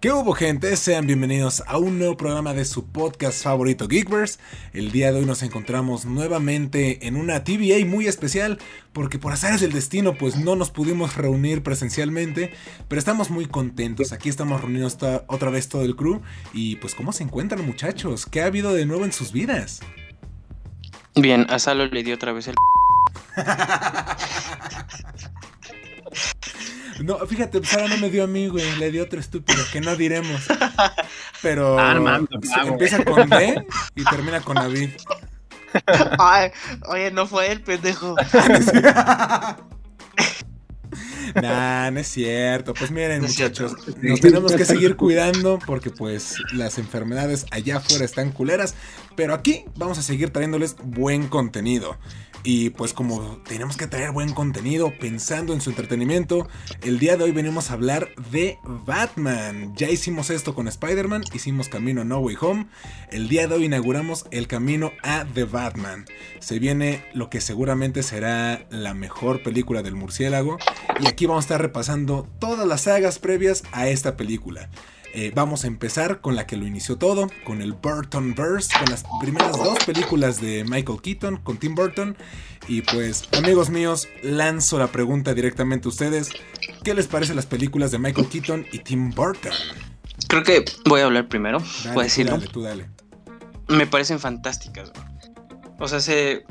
¿Qué hubo gente? Sean bienvenidos a un nuevo programa de su podcast favorito Geekverse. El día de hoy nos encontramos nuevamente en una TVA muy especial porque por azares del destino pues no nos pudimos reunir presencialmente, pero estamos muy contentos. Aquí estamos reunidos otra vez todo el crew y pues ¿cómo se encuentran muchachos? ¿Qué ha habido de nuevo en sus vidas? Bien, a Salo le dio otra vez el... No, fíjate, Sara no me dio a mí, güey. Le dio otro estúpido que no diremos. Pero ah, empieza con D y termina con David. Ay, oye, no fue el pendejo. nah, no es cierto. Pues miren, muchachos, nos tenemos que seguir cuidando porque pues las enfermedades allá afuera están culeras, pero aquí vamos a seguir trayéndoles buen contenido. Y pues como tenemos que traer buen contenido pensando en su entretenimiento, el día de hoy venimos a hablar de Batman. Ya hicimos esto con Spider-Man, hicimos camino a No Way Home. El día de hoy inauguramos el camino a The Batman. Se viene lo que seguramente será la mejor película del murciélago. Y aquí vamos a estar repasando todas las sagas previas a esta película. Eh, vamos a empezar con la que lo inició todo, con el Burton Verse, con las primeras dos películas de Michael Keaton, con Tim Burton. Y pues, amigos míos, lanzo la pregunta directamente a ustedes. ¿Qué les parecen las películas de Michael Keaton y Tim Burton? Creo que voy a hablar primero. Dale, decirlo. Dale, tú dale. Me parecen fantásticas. O sea, se,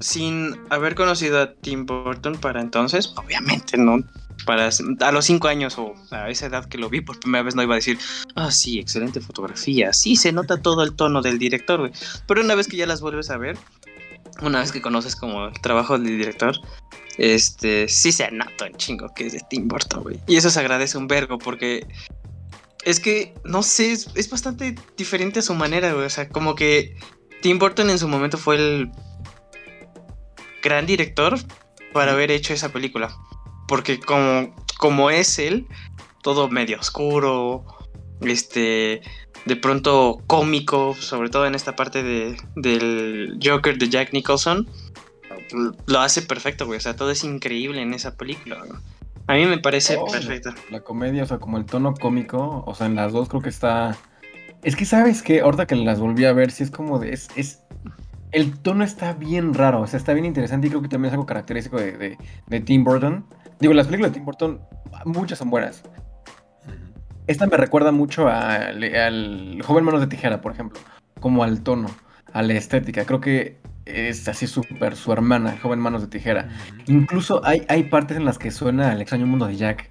sin haber conocido a Tim Burton para entonces, obviamente no para a los cinco años o a esa edad que lo vi por primera vez no iba a decir, ah, sí, excelente fotografía, sí, se nota todo el tono del director. Pero una vez que ya las vuelves a ver, una vez que conoces como el trabajo del director, este, sí se nota un chingo que es de Tim Burton, güey. Y eso se agradece un vergo porque es que, no sé, es, es bastante diferente a su manera, güey. O sea, como que Tim Burton en su momento fue el gran director para haber hecho esa película porque como, como es él, todo medio oscuro, este, de pronto cómico, sobre todo en esta parte de, del Joker de Jack Nicholson, lo hace perfecto, güey. O sea, todo es increíble en esa película. A mí me parece oh, perfecto. La comedia, o sea, como el tono cómico, o sea, en las dos creo que está... Es que, ¿sabes qué? Ahorita que las volví a ver, sí es como de... Es, es... El tono está bien raro, o sea, está bien interesante y creo que también es algo característico de, de, de Tim Burton Digo, las películas de Tim Burton, muchas son buenas. Esta me recuerda mucho al joven Manos de Tijera, por ejemplo. Como al tono, a la estética. Creo que es así súper su hermana, joven Manos de Tijera. Incluso hay, hay partes en las que suena el extraño mundo de Jack.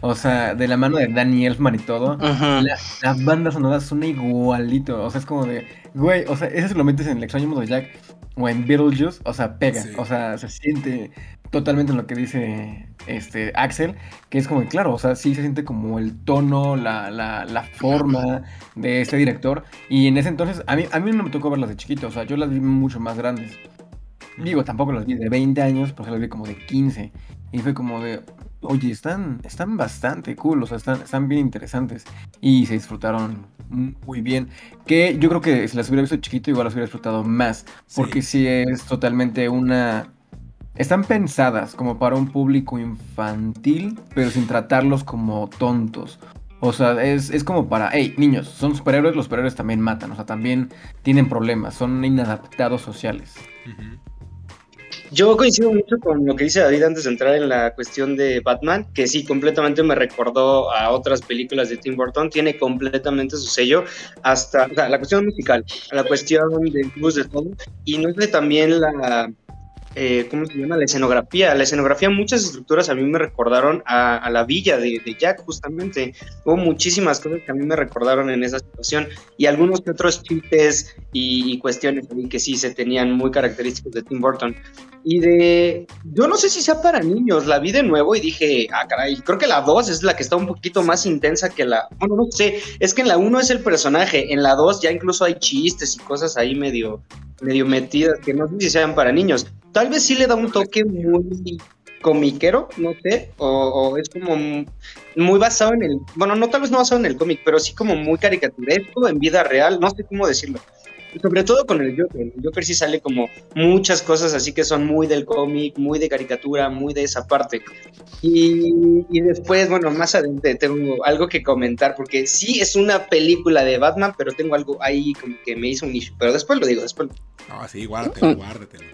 O sea, de la mano de Danny Elfman y todo. La, las bandas sonoras suena igualito. O sea, es como de, güey, o sea, ese se lo metes en el extraño mundo de Jack o en Beetlejuice, o sea, pega. O sea, se siente totalmente en lo que dice este Axel, que es como, claro, o sea, sí se siente como el tono, la, la, la forma de este director. Y en ese entonces, a mí, a mí no me tocó verlas de chiquito, o sea, yo las vi mucho más grandes. Digo, tampoco las vi de 20 años, pues las vi como de 15. Y fue como de, oye, están, están bastante cool, o sea, están, están bien interesantes. Y se disfrutaron muy bien. Que yo creo que si las hubiera visto chiquito, igual las hubiera disfrutado más. Porque sí es totalmente una están pensadas como para un público infantil, pero sin tratarlos como tontos. O sea, es, como para, hey, niños, son superhéroes, los superhéroes también matan, o sea, también tienen problemas, son inadaptados sociales. Yo coincido mucho con lo que dice David antes de entrar en la cuestión de Batman, que sí, completamente me recordó a otras películas de Tim Burton, tiene completamente su sello, hasta la cuestión musical, la cuestión de luz de todo, y no sé también la eh, ¿cómo se llama? La escenografía. La escenografía, muchas estructuras a mí me recordaron a, la villa de, Jack, justamente. Hubo muchísimas cosas que a mí me recordaron en esa situación y algunos que otros chistes y, cuestiones que sí se tenían muy característicos de Tim Burton. Y de, yo no sé si sea para niños, la vi de nuevo y dije, ah, caray, creo que la 2 es la que está un poquito más intensa que la, bueno, no sé, es que en la 1 es el personaje, en la 2 ya incluso hay chistes y cosas ahí medio, medio metidas que no sé si sean para niños. Tal vez sí le da un toque muy comiquero, no sé, o, es como muy basado en el, bueno, no tal vez no basado en el cómic, pero sí como muy caricaturesco en vida real, no sé cómo decirlo. sobre todo con el Joker. El Joker sí sale como muchas cosas así que son muy del cómic, muy de caricatura, muy de esa parte. Y, y, después, bueno, más adelante tengo algo que comentar, porque sí es una película de Batman, pero tengo algo ahí como que me hizo un issue. Pero después lo digo, después. No, sí, guárdatelo, guárdatelo.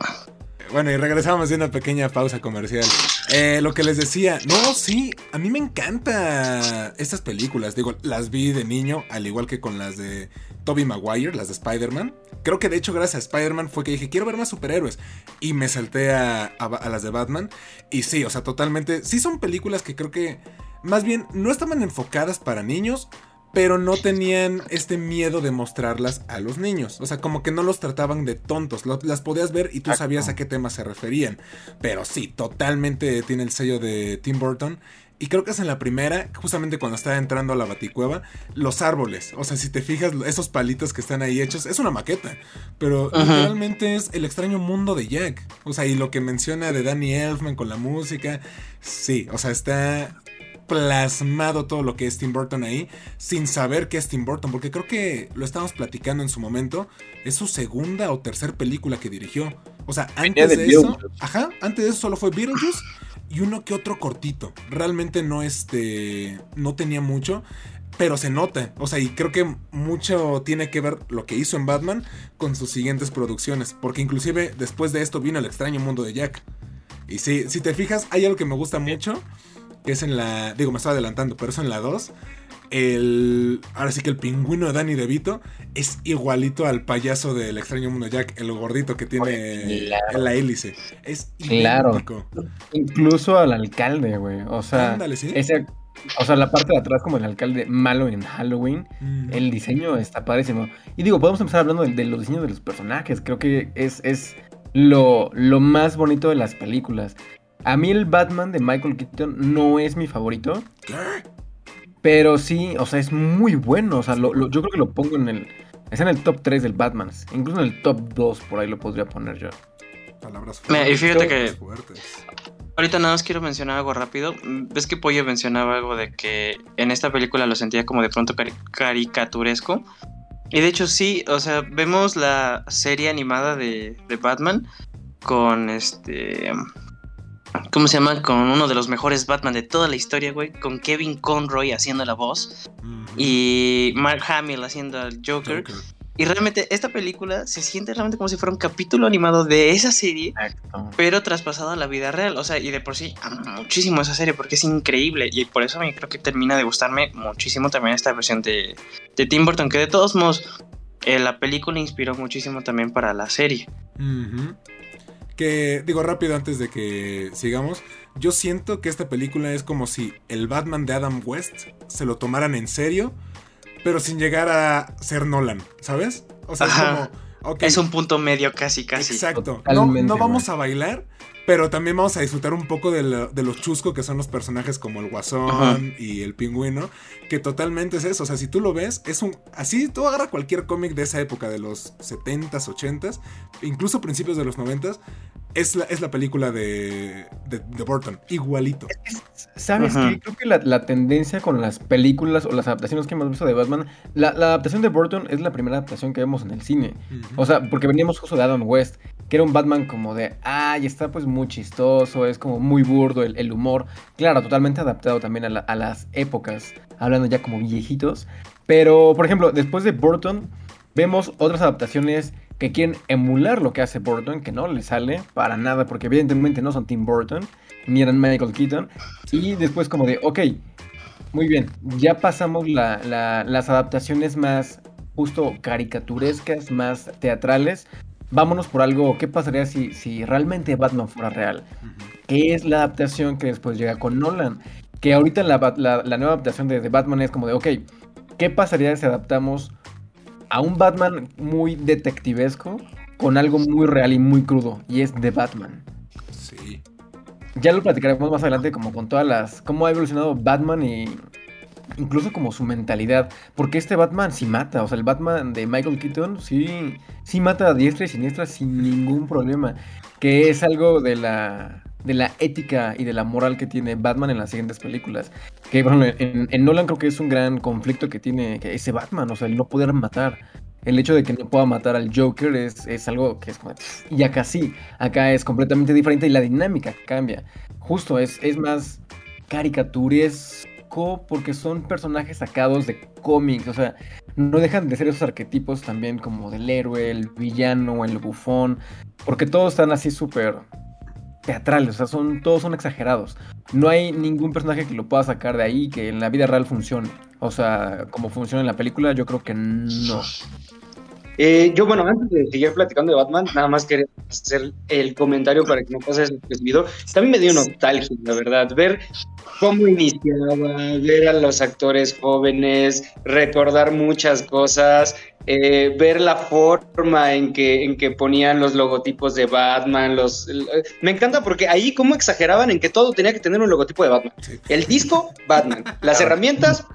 Bueno, y regresamos de una pequeña pausa comercial. Eh, lo que les decía, no, sí, a mí me encanta estas películas. Digo, las vi de niño, al igual que con las de Tobey Maguire, las de Spider-Man. Creo que de hecho, gracias a Spider-Man fue que dije, quiero ver más superhéroes. Y me salté a, a las de Batman. Y sí, o sea, totalmente. Sí, son películas que creo que, más bien, no estaban enfocadas para niños pero no tenían este miedo de mostrarlas a los niños. O sea, como que no los trataban de tontos. las podías ver y tú sabías a qué temas se referían. Pero sí, totalmente tiene el sello de Tim Burton. Y creo que es en la primera, justamente cuando está entrando a la baticueva, los árboles. O sea, si te fijas, esos palitos que están ahí hechos, es una maqueta. Pero realmente es el extraño mundo de Jack. O sea, y lo que menciona de Danny Elfman con la música. Sí, o sea, está plasmado todo lo que es Tim Burton ahí, sin saber qué es Tim Burton, porque creo que lo estábamos platicando en su momento, es su segunda o tercera película que dirigió. O sea, antes de, eso, ajá, antes de eso solo fue Beetlejuice y uno que otro cortito. Realmente no este no tenía mucho, pero se nota, o sea, y creo que mucho tiene que ver lo que hizo en Batman con sus siguientes producciones, porque inclusive después de esto vino El extraño mundo de Jack. Y sí, si te fijas, hay algo que me gusta mucho que es en la. Digo, me estaba adelantando, pero es en la 2. El. Ahora sí que el pingüino de Danny DeVito es igualito al payaso del extraño mundo Jack, el gordito que tiene en la hélice. Es claro. Incluso al alcalde, güey. O sea, ese, o sea, la parte de atrás, como el alcalde malo en Halloween, el diseño está padrísimo. Y digo, podemos empezar hablando de, los diseños de los personajes. Creo que es, es lo, lo más bonito de las películas. A mí el Batman de Michael Keaton no es mi favorito. Pero sí, o sea, es muy bueno. O sea, yo creo que lo pongo en el. Es en el top 3 del Batman. Incluso en el top 2, por ahí lo podría poner yo. Palabras fuertes. Y fíjate que. Ahorita nada más quiero mencionar algo rápido. Ves que Pollo mencionaba algo de que en esta película lo sentía como de pronto caricaturesco. Y de hecho sí, o sea, vemos la serie animada de, de Batman con este ¿Cómo se llama? Con uno de los mejores Batman de toda la historia, güey. Con Kevin Conroy haciendo la voz. Y Mark Hamill haciendo al Joker. Y realmente esta película se siente realmente como si fuera un capítulo animado de esa serie, pero traspasado a la vida real. O sea, y de por sí amo muchísimo esa serie porque es increíble. Y por eso me creo que termina de gustarme muchísimo también esta versión de, de Tim Burton, que de todos modos eh, la película inspiró muchísimo también para la serie. Que digo rápido antes de que sigamos, yo siento que esta película es como si el Batman de Adam West se lo tomaran en serio, pero sin llegar a ser Nolan, ¿sabes? O sea, es como... Es un punto medio casi, casi. Exacto. No, no, vamos a bailar, pero también vamos a disfrutar un poco de, los chuscos que son los personajes como el Guasón y el Pingüino, que totalmente es eso. O sea, si tú lo ves, es un. Así tú agarras cualquier cómic de esa época, de los 70s, 80s, incluso principios de los 90s, es la, es la película de, de, Burton, igualito. ¿Sabes qué? Creo que la, tendencia con las películas o las adaptaciones que hemos visto de Batman, la, adaptación de Burton es la primera adaptación que vemos en el cine. O sea, porque veníamos justo de Adam West, que era un Batman como de, ay, está pues muy chistoso, es como muy burdo el, humor. Claro, totalmente adaptado también a, a las épocas, hablando ya como viejitos. Pero, por ejemplo, después de Burton, vemos otras adaptaciones que quieren emular lo que hace Burton, que no le sale para nada, porque evidentemente no son Tim Burton, ni eran Michael Keaton. Y después como de, ok, muy bien, ya pasamos las adaptaciones más justo caricaturescas, más teatrales. Vámonos por algo, ¿qué pasaría si, si realmente Batman fuera real? ¿Qué es la adaptación que después llega con Nolan? Que ahorita la, nueva adaptación de, de Batman es como de, ok, ¿qué pasaría si adaptamos a un Batman muy detectivesco con algo muy real y muy crudo, y es The Batman. Sí. Ya lo platicaremos más adelante como con todas las... cómo ha evolucionado Batman y incluso como su mentalidad, porque este Batman sí mata, o sea, el Batman de Michael Keaton sí, sí mata a diestra y siniestra sin ningún problema, que es algo de la de la ética y de la moral que tiene Batman en las siguientes películas. Que, bueno, en, Nolan creo que es un gran conflicto que tiene ese Batman, o sea, el no poder matar. el hecho de que no pueda matar al Joker es, es algo que es como... Y acá sí, acá es completamente diferente y la dinámica cambia. Justo, es, es más caricaturesco porque son personajes sacados de cómics, o sea, no dejan de ser esos arquetipos también como del héroe, el villano, el bufón, porque todos están así súper teatrales, o sea, son, todos son exagerados. No hay ningún personaje que lo pueda sacar de ahí que en la vida real funcione. O sea, como funciona en la película, yo creo que no. Eh, yo, bueno, antes de seguir platicando de Batman, nada más quería hacer el comentario para que no pase video. También me dio nostalgia, la verdad, ver cómo iniciaba, ver a los actores jóvenes, recordar muchas cosas, eh, ver la forma en que, en que ponían los logotipos de Batman, los... Me encanta porque ahí cómo exageraban en que todo tenía que tener un logotipo de Batman. El disco, Batman. Las herramientas,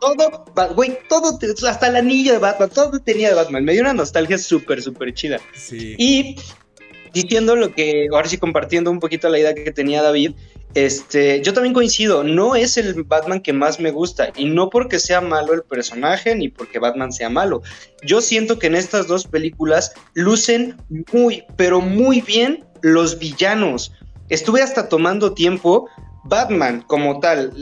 todo, güey, todo, hasta la anilla de Batman, todo tenía de Batman. Me dio una nostalgia súper, súper chida. Y diciendo lo que, ahora sí compartiendo un poquito la idea que tenía David, este, yo también coincido, no es el Batman que más me gusta y no porque sea malo el personaje ni porque Batman sea malo. Yo siento que en estas dos películas lucen muy, pero muy bien los villanos. Estuve hasta tomando tiempo Batman como tal,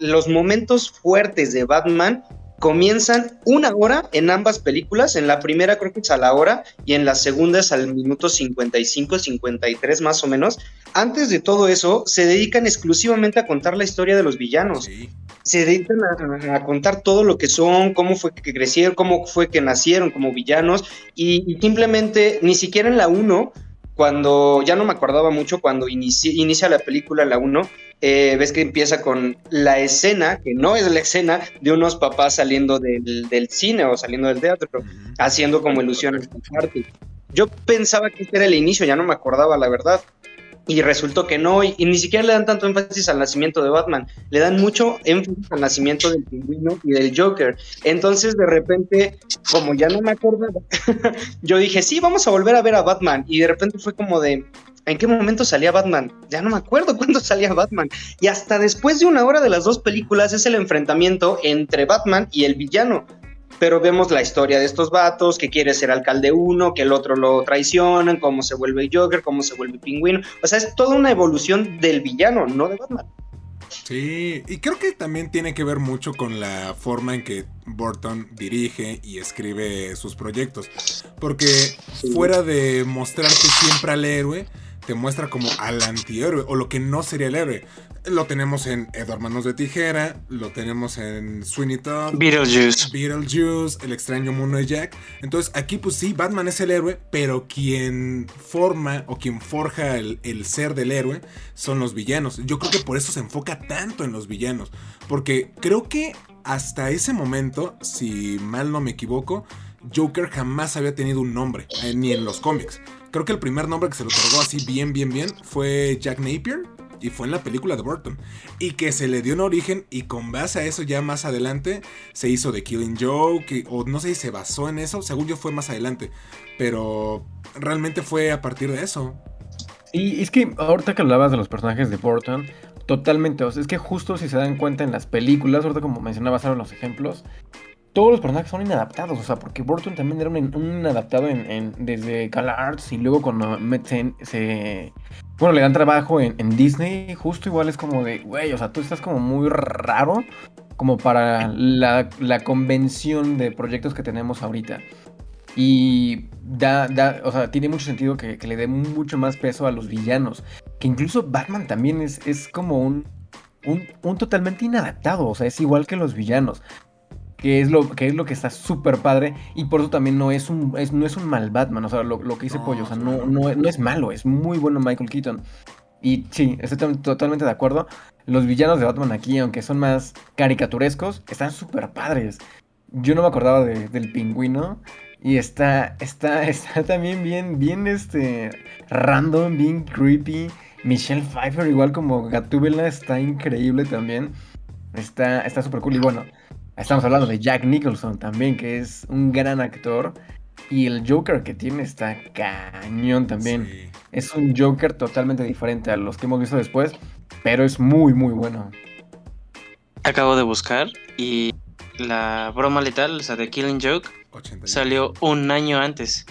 los momentos fuertes de Batman comienzan una hora en ambas películas. En la primera creo que es a la hora y en la segunda es al minuto 55, 53 más o menos. Antes de todo eso, se dedican exclusivamente a contar la historia de los villanos. Se dedican a, contar todo lo que son, cómo fue que crecieron, cómo fue que nacieron como villanos y, simplemente ni siquiera en la 1 cuando ya no me acordaba mucho cuando inicia la película la 1, eh, ves que empieza con la escena, que no es la escena de unos papás saliendo del, cine o saliendo del teatro, haciendo como ilusión esta parte. Yo pensaba que este era el inicio, ya no me acordaba la verdad. Y resultó que no, y, ni siquiera le dan tanto énfasis al nacimiento de Batman, le dan mucho énfasis al nacimiento del pingüino y del Joker. Entonces, de repente, como ya no me acordaba, yo dije, sí, vamos a volver a ver a Batman. Y de repente fue como de, ¿En qué momento salía Batman? Ya no me acuerdo cuándo salía Batman. Y hasta después de una hora de las dos películas es el enfrentamiento entre Batman y el villano. Pero vemos la historia de estos vatos, que quiere ser alcalde uno, que el otro lo traicionan, cómo se vuelve Joker, cómo se vuelve Pingüino. O sea, es toda una evolución del villano, no de Batman. Sí, y creo que también tiene que ver mucho con la forma en que Burton dirige y escribe sus proyectos. Porque fuera de mostrarte siempre al héroe, te muestra como al antihéroe o lo que no sería el héroe. Lo tenemos en Edward Manos de Tijera, lo tenemos en Sweeney Todd, Beetlejuice. Beetlejuice, El extraño mundo de Jack. Entonces aquí pues sí, Batman es el héroe, pero quien forma o quien forja el, el ser del héroe son los villanos. Yo creo que por eso se enfoca tanto en los villanos, porque creo que hasta ese momento, si mal no me equivoco, Joker jamás había tenido un nombre, eh, ni en los cómics. Creo que el primer nombre que se le otorgó así bien, bien, bien fue Jack Napier. Y fue en la película de Burton. Y que se le dio un origen y con base a eso ya más adelante se hizo The Killing Joke. o no sé si se basó en eso. Según yo fue más adelante. Pero realmente fue a partir de eso. Y es que ahorita que hablabas de los personajes de Burton, totalmente. O sea, es que justo si se dan cuenta en las películas, ahorita como mencionabas ahora los ejemplos, todos los personajes son inadaptados, o sea, porque Burton también era un, inadaptado en, desde Gala Arts y luego cuando se, se, bueno, le dan trabajo en, Disney, justo igual es como de, güey, o sea, tú estás como muy raro como para la, convención de proyectos que tenemos ahorita. Y da, da, o sea, tiene mucho sentido que, le dé mucho más peso a los villanos. Que incluso Batman también es, es como un, un, un, totalmente inadaptado. O sea, es igual que los villanos que es lo que, es lo que está súper padre y por eso también no es un, no es un mal Batman, o sea, lo, que dice Pollo, o sea, no, no, es malo, es muy bueno Michael Keaton. Y sí, estoy totalmente de acuerdo. Los villanos de Batman aquí, aunque son más caricaturescos, están súper padres. Yo no me acordaba del pingüino. Y está, está, está también bien, bien este, random, bien creepy. Michelle Pfeiffer, igual como Gatúbela, está increíble también. Está súper cool. Y bueno, Estamos hablando de Jack Nicholson también, que es un gran actor. Y el Joker que tiene está cañón también. Es un Joker totalmente diferente a los que hemos visto después, pero es muy, muy bueno. Acabo de buscar y la broma letal, o sea, de Killing Joke, 81. salió un año antes.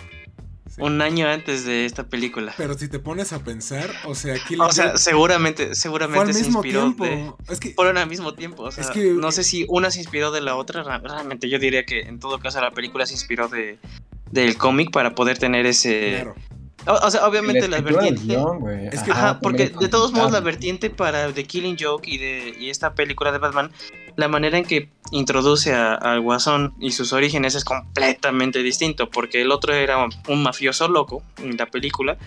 Sí. Un año antes de esta película. Pero si te pones a pensar, o sea, Killing O sea, seguramente, seguramente se mismo inspiró tiempo. de. Es que Fueron al mismo tiempo. O sea, Es que- no sé si una se inspiró de la otra. ra- Realmente yo diría que en todo caso la película se inspiró de del cómic para poder tener ese. claro. O, o sea, obviamente la, vertiente. guion, güey. Es que- Ajá, porque de todos modos la vertiente para The Killing Joke y de y esta película de Batman, la manera en que introduce a- al Guasón y sus orígenes es completamente distinto, porque el otro era un mafioso loco en la película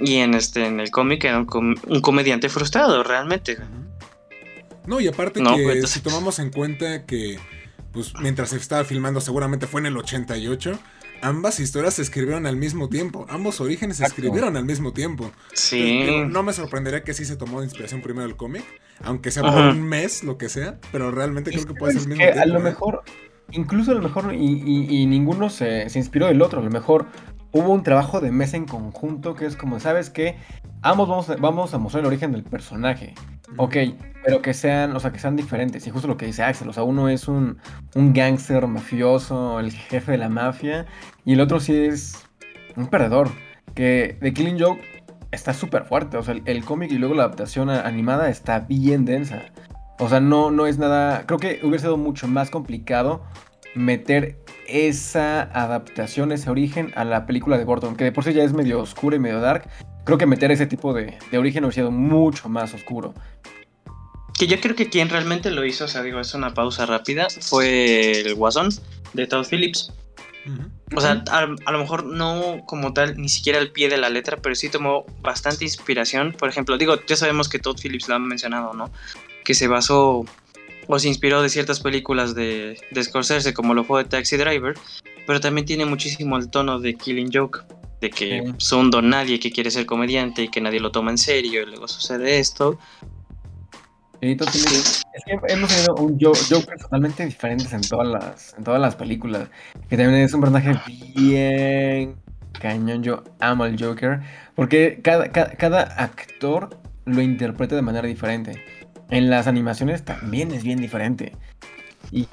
y en este en el cómic era un, com- un comediante frustrado realmente. No, y aparte No, que pues, si tomamos en cuenta que, pues mientras se estaba filmando, seguramente fue en el 88, ambas historias se escribieron al mismo tiempo. Ambos orígenes se escribieron al mismo tiempo. Sí. No me sorprendería que sí se tomó de inspiración primero el cómic, aunque sea por Ajá. un mes, lo que sea, pero realmente creo que puede ser el mismo que tiempo. a lo ¿eh? mejor, incluso a lo mejor, y, y- y ninguno se, se inspiró del otro, a lo mejor hubo un trabajo de mesa en conjunto que es como, ¿sabes qué? Ambos vamos a, vamos a mostrar el origen del personaje, ok, pero que sean, o sea, que sean diferentes, y justo lo que dice Axel, o sea, uno es un, un gángster mafioso, el jefe de la mafia, y el otro sí es un perdedor, que The Killing Joke está súper fuerte, o sea, el, el cómic y luego la adaptación animada está bien densa. O sea, no, no es nada. Creo que hubiera sido mucho más complicado meter esa adaptación, ese origen a la película de Burton, que de por sí ya es medio oscura y medio dark. Creo que meter ese tipo de, de origen hubiera sido mucho más oscuro. Que yo creo que quien realmente lo hizo, o sea, digo, es una pausa rápida, fue el Guasón de Todd Phillips. O sea, a, a lo mejor no como tal, ni siquiera al pie de la letra, pero sí tomó bastante inspiración. Por ejemplo, digo, ya sabemos que Todd Phillips lo han mencionado, ¿no? Que se basó o se inspiró de ciertas películas de, de Scorsese, como lo fue Taxi Driver, pero también tiene muchísimo el tono de Killing Joke, de que Sí. es un don nadie que quiere ser comediante y que nadie lo toma en serio, y luego sucede esto. Entonces, es que hemos tenido un Jo- Joker totalmente diferentes en todas las, en todas las películas. Que también es un personaje bien cañón. Yo amo al Joker. Porque cada, cada, cada actor lo interpreta de manera diferente. En las animaciones también es bien diferente. Y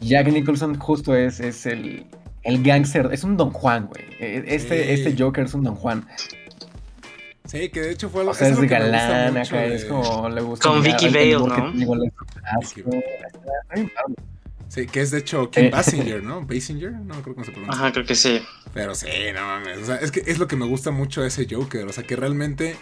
Jack Nicholson justo es, es el, el gángster. Es un Don Juan, güey. E- Este, Sí. este Joker es un Don Juan. Sí, que de hecho fue algo O sea, es que gusta galán acá, de- es como le gusta. Con Vicky que ¿no? tiene igual. Sí, que es de hecho Kim Eh. Basinger, ¿no? Basinger, no creo cómo se pronuncia. Ajá, creo que sí. Pero sí, no mames. O sea, es que es lo que me gusta mucho de ese Joker. O sea, que realmente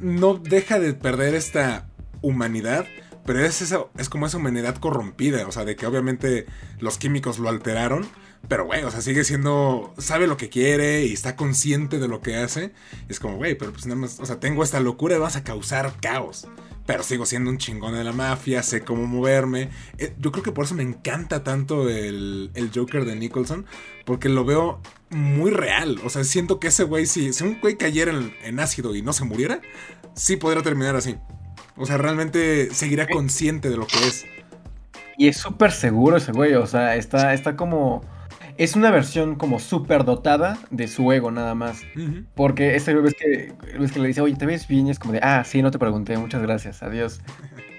no deja de perder esta humanidad. Pero es, esa, es como esa humanidad corrompida. O sea, de que obviamente los químicos lo alteraron. Pero, güey, o sea, sigue siendo. Sabe lo que quiere y está consciente de lo que hace. Es como, güey, pero pues nada más. O sea, tengo esta locura y vas a causar caos. Pero sigo siendo un chingón de la mafia, sé cómo moverme. Eh, yo creo que por eso me encanta tanto el, el Joker de Nicholson. Porque lo veo muy real. O sea, siento que ese güey, si, si un güey cayera en, en ácido y no se muriera, sí podría terminar así. O sea, realmente seguirá consciente de lo que es. Y es súper seguro ese güey, o sea, está, está como... Es una versión como súper dotada de su ego nada más. Porque ese güey ves que, ves que le dice, oye, ¿te ves bien? Y es como de, ah, sí, no te pregunté, muchas gracias, adiós.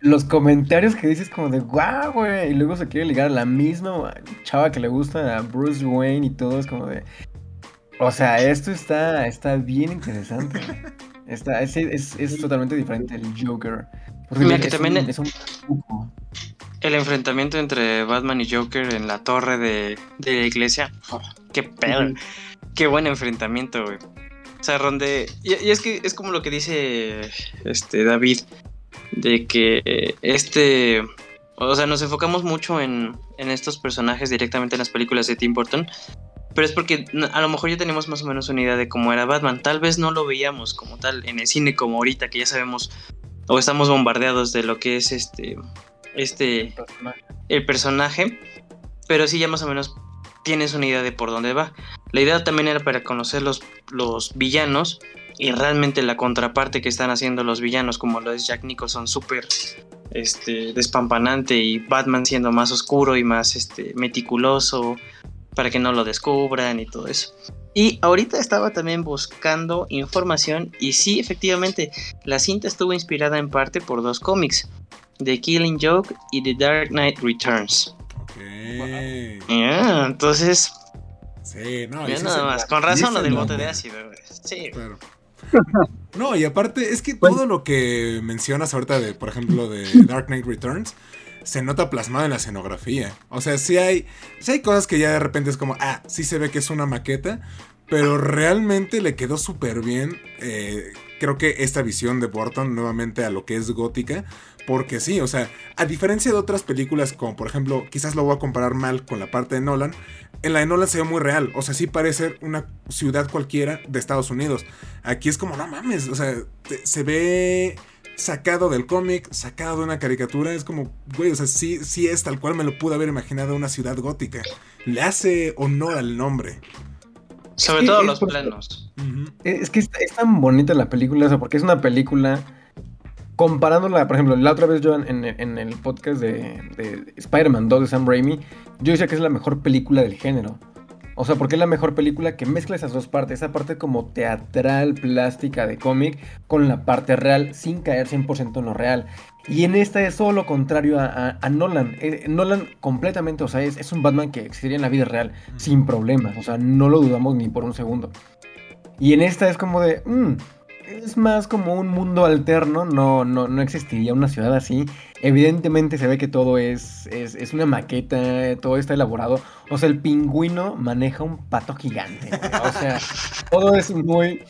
Los comentarios que dices como de, guau, güey. Y luego se quiere ligar a la misma chava que le gusta a Bruce Wayne y todo, es como de... O sea, esto está, está bien interesante. Está, es, es, es totalmente diferente el Joker. Porque Mira es que también un- es un. El enfrentamiento entre Batman y Joker en la torre de, de la iglesia. oh, qué pedo. Qué buen enfrentamiento, güey. O sea, donde. Y, y es que es como lo que dice este David. De que eh, este. O sea, nos enfocamos mucho en, en estos personajes directamente en las películas de Tim Burton. Pero es porque a lo mejor ya tenemos más o menos una idea de cómo era Batman. Tal vez no lo veíamos como tal en el cine como ahorita, que ya sabemos. O estamos bombardeados de lo que es este. Este el personaje, pero sí ya más o menos tienes una idea de por dónde va. La idea también era para conocer los, los villanos y realmente la contraparte que están haciendo los villanos, como lo es Jack Nicholson, súper este, despampanante y Batman siendo más oscuro y más este, meticuloso para que no lo descubran y todo eso. Y ahorita estaba también buscando información y sí, efectivamente, la cinta estuvo inspirada en parte por dos cómics. The Killing Joke y The Dark Knight Returns. Ok. Ya, entonces, Sí, no. ya nada más. Con razón lo del bote de ácido. Sí. Claro. No, y aparte, es que Pues- todo lo que mencionas ahorita de, por ejemplo, de Dark Knight Returns, se nota plasmado en la escenografía. O sea, sí hay, sí hay cosas que ya de repente es como, ah, sí se ve que es una maqueta, pero realmente le quedó súper bien. eh, creo que esta visión de Burton nuevamente a lo que es gótica. Porque sí, o sea, a diferencia de otras películas, como por ejemplo, quizás lo voy a comparar mal con la parte de Nolan, en la de Nolan se ve muy real. O sea, sí parece una ciudad cualquiera de Estados Unidos. Aquí es como, no mames, o sea, te- se ve sacado del cómic, sacado de una caricatura. Es como, güey, o sea, sí, sí es tal cual me lo pude haber imaginado una ciudad gótica. Le hace honor al nombre. Sobre todo los planos. Es que es, es tan bonita la película, o sea, porque es una película. Comparándola, por ejemplo, la otra vez yo en, el podcast de, de Spider-Man 2 de Sam Raimi, yo decía que es la mejor película del género. O sea, porque es la mejor película que mezcla esas dos partes, esa parte como teatral, plástica de cómic, con la parte real, sin caer 100% en lo real. Y en esta es todo lo contrario a, a- a Nolan. Eh, Nolan completamente, o sea, es, es un Batman que existiría en la vida real, sin problemas, o sea, no lo dudamos ni por un segundo. Y en esta es como de, mm, es más como un mundo alterno, no, no, no existiría una ciudad así. Evidentemente se ve que todo es, es, es una maqueta, todo está elaborado. O sea, el pingüino maneja un pato gigante. güey. O sea, todo es muy...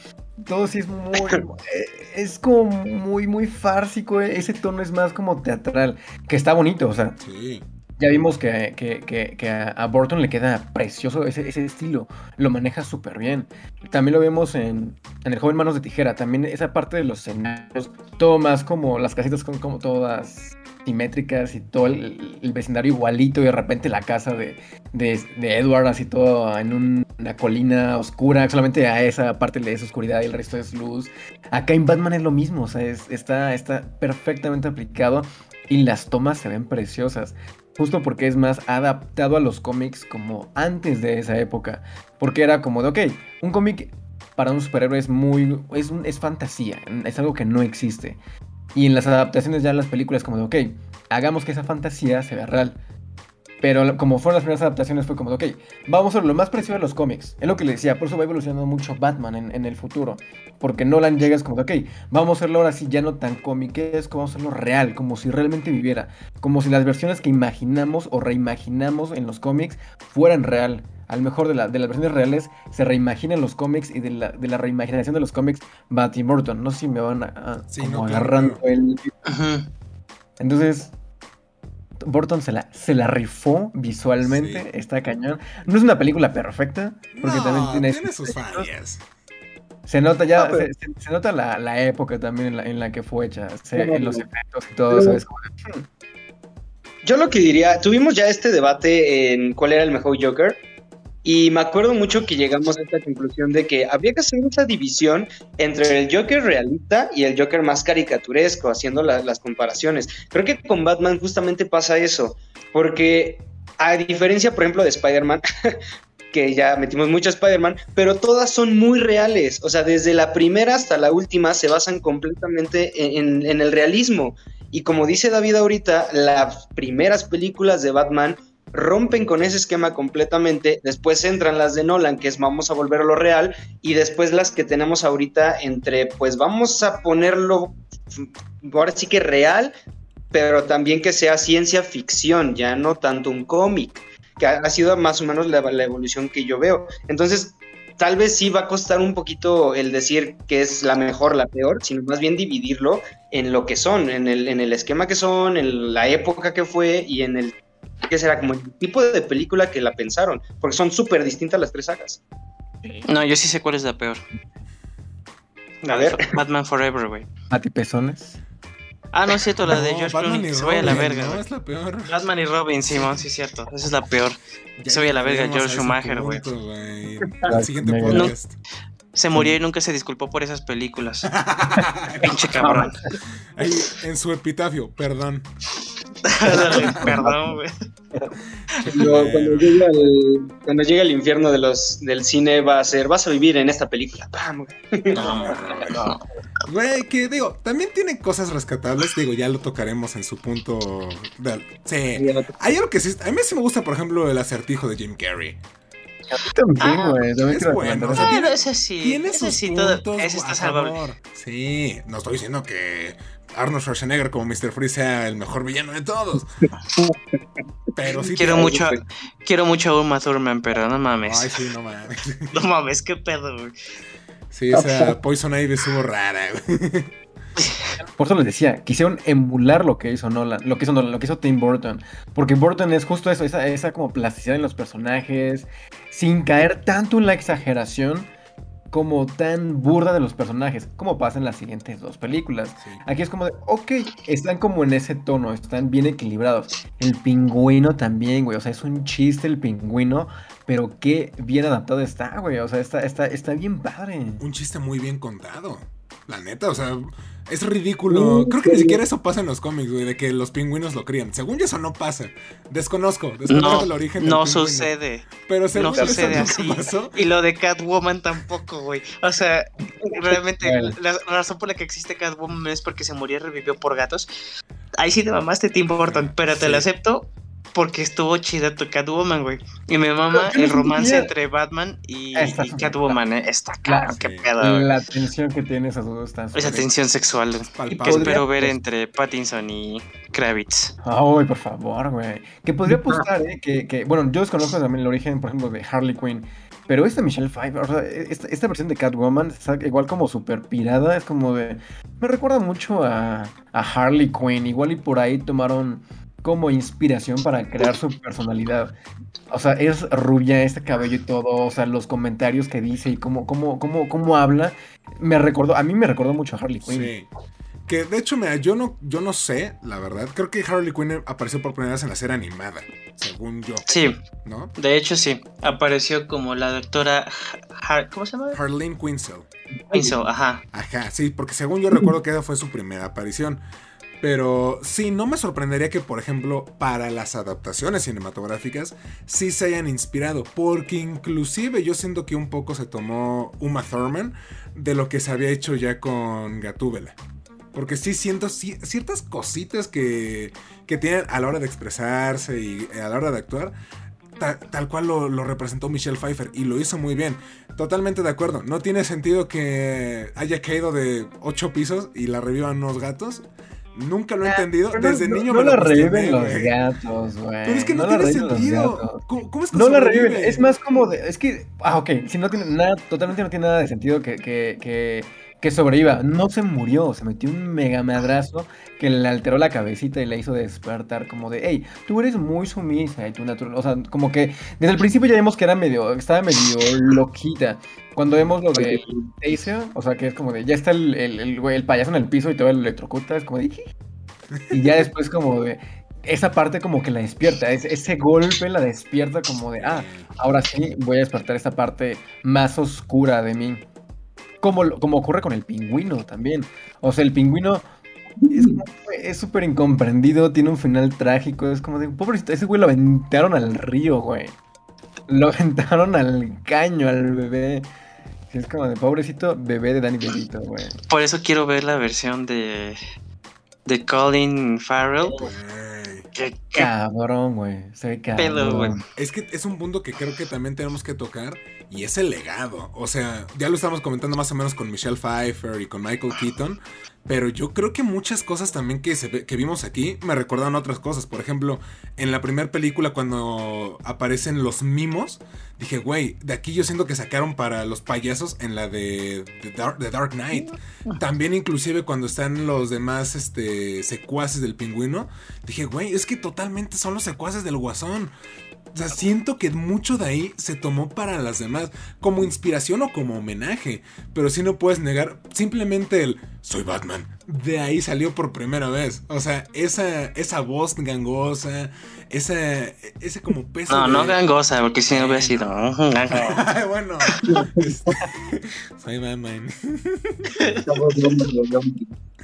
Todo sí es muy... eh, Es como muy, muy fársico. eh, Ese tono es más como teatral. Que está bonito, o sea, Sí. Ya vimos que, que- que- que a, Burton le queda precioso ese, ese estilo. Lo maneja súper bien. También lo vemos en, en El joven Manos de Tijera. También esa parte de los escenarios. Todo más como las casitas con como todas simétricas y todo el, el vecindario igualito y de repente la casa de, de, de Edward así todo en un- una colina oscura, solamente a esa parte le es oscuridad y el resto es luz. Acá en Batman es lo mismo, o sea, es- está, está perfectamente aplicado y las tomas se ven preciosas. Justo porque es más adaptado a los cómics como antes de esa época. Porque era como de, ok, un cómic para un superhéroe es muy. Es, un- es fantasía, es algo que no existe. Y en las adaptaciones ya en las películas, como de, ok, hagamos que esa fantasía se vea real. Pero lo- como fueron las primeras adaptaciones, fue como de, ok, vamos a hacer lo más parecido a los cómics. Es lo que le decía, por eso va evolucionando mucho Batman en, en el futuro. Porque Nolan llega es como de, ok, vamos a hacerlo ahora sí ya no tan cómiquesco, vamos a hacerlo real, como si realmente viviera. Como si las versiones que imaginamos o reimaginamos en los cómics fueran real. Al mejor de, la- de las versiones reales se reimaginan los cómics y de la, de la reimaginación de los cómics va Tim Burton. No sé si me van a, a- Sí, como no, agarrando claro. el... Entonces, Burton se la, se la rifó visualmente, Sí. está cañón. No es una película perfecta, porque No, también tiene, tiene sus fallas. Se nota ya, No, pero- se, se- se nota la, la época también en la, en la que fue hecha, se- No, en los efectos y todo, No. ¿sabes? Yo lo que diría, tuvimos ya este debate en cuál era el mejor Joker. Y me acuerdo mucho que llegamos a esta conclusión de que habría que hacer esa división entre el Joker realista y el Joker más caricaturesco, haciendo la- las comparaciones. Creo que con Batman justamente pasa eso, porque a diferencia, por ejemplo, de Spider-Man, que ya metimos mucho Spider-Man, pero todas son muy reales. O sea, desde la primera hasta la última se basan completamente en, en- en el realismo. Y como dice David ahorita, las primeras películas de Batman rompen con ese esquema completamente, después entran las de Nolan, que es vamos a volver a lo real, y después las que tenemos ahorita entre, pues vamos a ponerlo ahora sí que real, pero también que sea ciencia ficción, ya no tanto un cómic, que ha, sido más o menos la, la evolución que yo veo. Entonces, tal vez sí va a costar un poquito el decir que es la mejor, la peor, sino más bien dividirlo en lo que son, en el, en el esquema que son, en la época que fue y en el que será como el tipo de película que la pensaron, porque son súper distintas las tres sagas. No, yo sí sé cuál es la peor. A ver. Batman Forever, güey. Mati Pezones. Ah, no es cierto, la de No, George Batman Clooney. Se vaya a la verga, No, es la peor. Batman y Robin, Simón, sí es cierto. Esa es la peor. Ya Se vaya a la verga, George Schumacher, güey. siguiente podcast. Se murió y nunca se disculpó por esas películas. Pinche cabrón. Ahí, en su epitafio, perdón. Perdón, güey. Cuando, cuando llegue al, cuando llegue al infierno de los, del cine va a ser, vas a vivir en esta película. ¡Pam! güey! No, no. Güey, que digo, también tiene cosas rescatables, digo, ya lo tocaremos en su punto. de- sí. Hay algo que sí. A mí sí me gusta, por ejemplo, el acertijo de Jim Carrey. A mí también, Ah, güey. también es bueno, o sea, tiene- ese sí. Tiene ese sus sí, todo- ese está favor. Sí, no estoy diciendo que Arnold Schwarzenegger como Mr. Freeze sea el mejor villano de todos. Pero sí Quiero mucho, a- quiero mucho a Uma Thurman, pero no mames. Ay, sí, no mames. No mames, qué pedo, güey. Sí, esa Poison Ivy estuvo rara, güey. Por eso les decía, quisieron emular lo que hizo Nolan, lo que hizo Nolan, lo que hizo Tim Burton. Porque Burton es justo eso, esa, esa como plasticidad en los personajes, sin caer tanto en la exageración como tan burda de los personajes, como pasa en las siguientes dos películas. Sí. Aquí es como de, ok, están como en ese tono, están bien equilibrados. El pingüino también, güey, o sea, es un chiste el pingüino, pero qué bien adaptado está, güey, o sea, está, está, está bien padre. Un chiste muy bien contado. La neta, o sea, es ridículo. Creo que ni siquiera eso pasa en los cómics, güey, de que los pingüinos lo crían. Según yo, eso no pasa. Desconozco, desconozco No, el origen del no pingüino. sucede. Pero según No yo, eso sucede nunca así. pasó. Y lo de Catwoman tampoco, güey. O sea, realmente la razón por la que existe Catwoman es porque se murió y revivió por gatos. Ahí sí te mamaste Tim Burton, pero te Sí. lo acepto porque estuvo chida tu Catwoman, güey. Y me mama el romance entre Batman y, Catwoman, ¿eh? Está claro, Sí. qué pedo. güey. La tensión que tiene esas dos está Esa tensión sexual que espero ver pues- entre Pattinson y Kravitz. Ay, por favor, güey. Que podría apostar, ¿eh? Que, que, bueno, yo desconozco también el origen, por ejemplo, de Harley Quinn. Pero esta Michelle Pfeiffer, o sea, esta, esta versión de Catwoman está igual como super pirada. Es como de. Me recuerda mucho a, a Harley Quinn. Igual y por ahí tomaron como inspiración para crear su personalidad. O sea, es rubia, este cabello y todo. O sea, los comentarios que dice y cómo, cómo, cómo, cómo habla. Me recordó, a mí me recordó mucho a Harley Quinn. Sí. Que de hecho, mira, yo no, yo no sé, la verdad. Creo que Harley Quinn apareció por primera vez en la serie animada, según yo, Sí, ¿no? de hecho sí. Apareció como la doctora. Ha- Har- ¿Cómo se llama? Harleen Quinzel. Winslow, ajá. Ajá, sí, porque según yo recuerdo que esa fue su primera aparición. Pero sí, no me sorprendería que, por ejemplo, para las adaptaciones cinematográficas sí se hayan inspirado. Porque inclusive yo siento que un poco se tomó Uma Thurman de lo que se había hecho ya con Gatúbela. Porque sí siento ci- ciertas cositas que, que tienen a la hora de expresarse y a la hora de actuar. ta- tal cual lo, lo representó Michelle Pfeiffer y lo hizo muy bien. Totalmente de acuerdo. No tiene sentido que haya caído de ocho pisos y la revivan unos gatos. Nunca lo he entendido. Pero no- Desde no, niño no me lo la reviven los gatos, güey. Pero es que no, la tiene sentido. ¿Cómo, cómo es que No la sobrevive? reviven, es más como de. Es que. Ah, ok. Si no tiene nada, totalmente no tiene nada de sentido que, que, que, que sobreviva. No se murió, se metió un mega madrazo que le alteró la cabecita y le hizo despertar como de, hey, tú eres muy sumisa y tú natural. O sea, como que desde el principio ya vimos que era medio, estaba medio loquita. Cuando vemos lo de Taser, o sea, que es como de, ya está el, el, el, el payaso en el piso y todo el electrocuta, es como de, y ya después como de, esa parte como que la despierta, ese, ese golpe la despierta como de, ah, ahora sí voy a despertar esta parte más oscura de mí. Como, como ocurre con el pingüino también. O sea, el pingüino es como- es súper incomprendido, tiene un final trágico, es como de, pobrecito, ese güey lo aventaron al río, güey. Lo aventaron al caño, al bebé. Es como de pobrecito bebé de Danny DeVito, güey. Por eso quiero ver la versión de. de Colin Farrell. Que Cabrón, güey. Se pedo, güey. cabrón. Es que es un punto que creo que también tenemos que tocar y es el legado. O sea, ya lo estamos comentando más o menos con Michelle Pfeiffer y con Michael Keaton, pero yo creo que muchas cosas también que, se que vimos aquí me recordaron otras cosas. Por ejemplo, en la primera película cuando aparecen los mimos, dije, güey, de aquí yo siento que sacaron para los payasos en la de The Dark, The Dark Knight. También inclusive cuando están los demás este, secuaces del pingüino, dije, güey, es que totalmente son los secuaces del guasón. O sea, siento que mucho de ahí se tomó para las demás, como inspiración o como homenaje. Pero si no puedes negar simplemente el soy Batman. De ahí salió por primera vez. O sea, esa, esa voz gangosa, esa, ese como peso. no, de- no gangosa, porque si no hubiera sido. Bueno, este, soy Batman.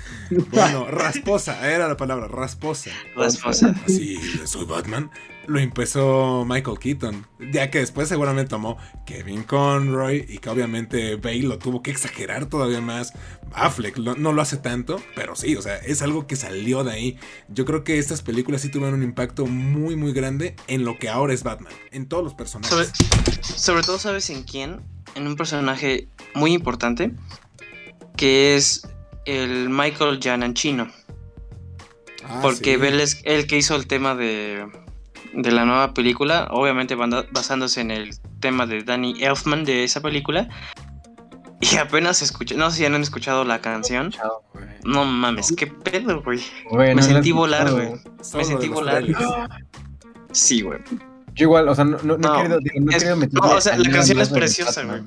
Bueno, rasposa, era la palabra, rasposa. Rasposa. Sí, soy Batman. Lo empezó Michael Keaton, ya que después seguramente tomó Kevin Conroy y que obviamente Bale lo tuvo que exagerar todavía más. Affleck no lo hace tanto, pero sí, o sea, es algo que salió de ahí. Yo creo que estas películas sí tuvieron un impacto muy, muy grande en lo que ahora es Batman, en todos los personajes. Sobre, sobre todo, ¿sabes en quién? En un personaje muy importante, que es el Michael Giannanchino. Ah, porque sí. es el que hizo el tema de, de la nueva película, obviamente basándose en el tema de Danny Elfman de esa película. Y apenas escuché, no sé si han escuchado la canción. No mames, qué pedo, güey. me sentí volar, güey. Me sentí volar. Sí, güey. Yo igual, o sea, no, no, no he querido, no he querido No, o sea, la canción es preciosa, güey.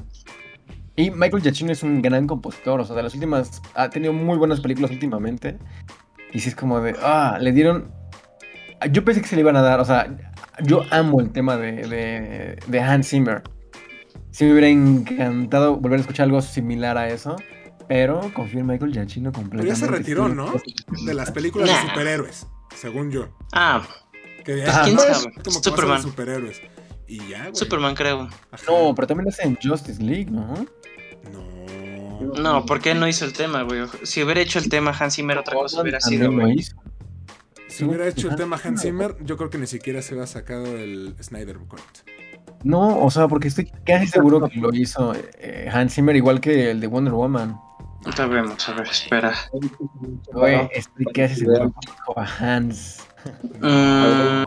Y Michael Giacchino es un gran compositor, o sea, de las últimas, ha tenido muy buenas películas últimamente. Y sí es como de, ah, le dieron... Yo pensé que se le iban a dar, o sea, yo amo el tema de, de, de Hans Zimmer. Sí me hubiera encantado volver a escuchar algo similar a eso, pero confío en Michael Giacchino completamente. Pero ya se retiró, ¿no? De las películas de superhéroes, según yo. Ah. Que ya ¿Quién sabe? Como Superman. superhéroes. Y ya, güey. Superman, creo. Ajá. No, pero también lo hace en Justice League, ¿no? No. No, porque él no hizo el tema, güey. Si hubiera hecho el tema Hans Zimmer, otra cosa hubiera sido, lo güey. hizo. Si hubiera hecho el tema Hans Zimmer, yo creo que ni siquiera se hubiera sacado el Snyder Cut. No, o sea, porque estoy casi seguro que lo hizo eh, Hans Zimmer igual que el de Wonder Woman. Vemos, a ver, espera. Güey, estoy casi seguro que dijo a Hans. Mm,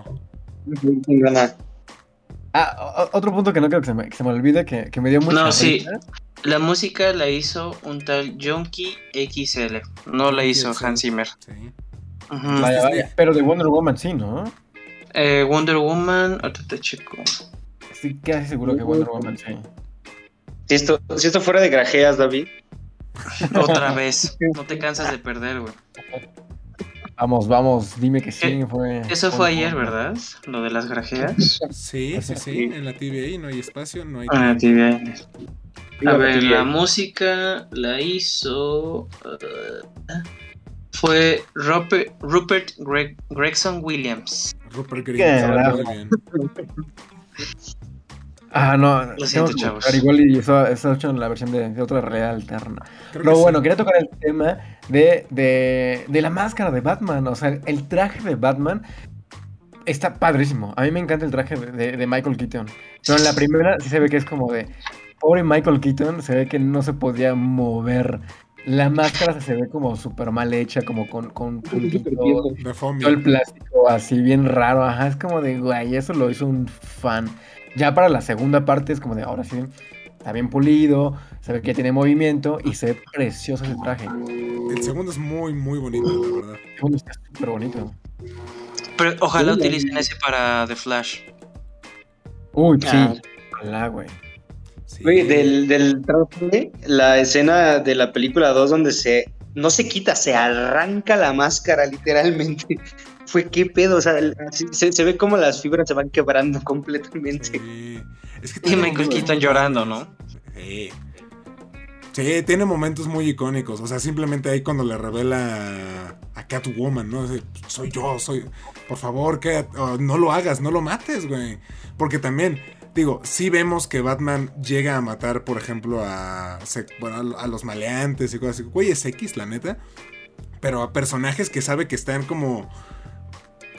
Ah, otro punto que no creo que se me, que se me olvide, que, que me dio mucha No, sí. risa. la música la hizo un tal Jonky XL. No la hizo. Hans Zimmer. Sí. Vaya, vaya. Pero de Wonder Woman sí, ¿no? Eh, Wonder Woman, ahorita te checo. Estoy casi seguro que Wonder Woman sí. Si esto, si esto fuera de grajeas, David. Otra vez. No te cansas de perder, güey. Vamos, vamos, dime que sí. Fue, Eso fue ayer, ¿verdad? Lo de las grajeas. Sí, sí, sí. En la TVA no hay espacio, no hay. Ah, tibia. A Viva ver, la la TVA. música la hizo. uh, fue Rupert, Rupert Greg- Gregson Williams. Rupert bien. Ah, no. Lo siento, chavos. Igual y hecho en la versión de, de otra realidad alterna. Creo Pero bueno, sí. quería tocar el tema de, de, de la máscara de Batman. O sea, el traje de Batman está padrísimo. A mí me encanta el traje de, de- de Michael Keaton. Pero en la primera sí se ve que es como de. Pobre Michael Keaton, se ve que no se podía mover. La máscara se ve como súper mal hecha, como con, con todo el plástico así bien raro. Ajá, es como de, güey, eso lo hizo un fan. Ya para la segunda parte es como de, ahora sí, está bien pulido, se ve que tiene movimiento y se ve precioso ese traje. El segundo es muy, muy bonito, la verdad. El segundo está súper bonito. Pero ojalá utilicen ese para The Flash. Uy, Ah. sí. Ojalá, güey. Sí. Güey, del, del traje, la escena de la película 2 donde se no se quita, se arranca la máscara literalmente. Fue qué pedo, o sea, se, se ve como las fibras se van quebrando completamente. Sí. Es que Y tiene Michael Keaton llorando. ¿no? Sí. Sí, tiene momentos muy icónicos. O sea, simplemente ahí cuando le revela a Catwoman, ¿no? Soy yo, soy. Por favor, que no lo hagas, no lo mates, güey. Porque también, digo, sí vemos que Batman llega a matar, por ejemplo, a, a los maleantes y cosas así. Güey, es X, la neta. Pero a personajes que sabe que están como.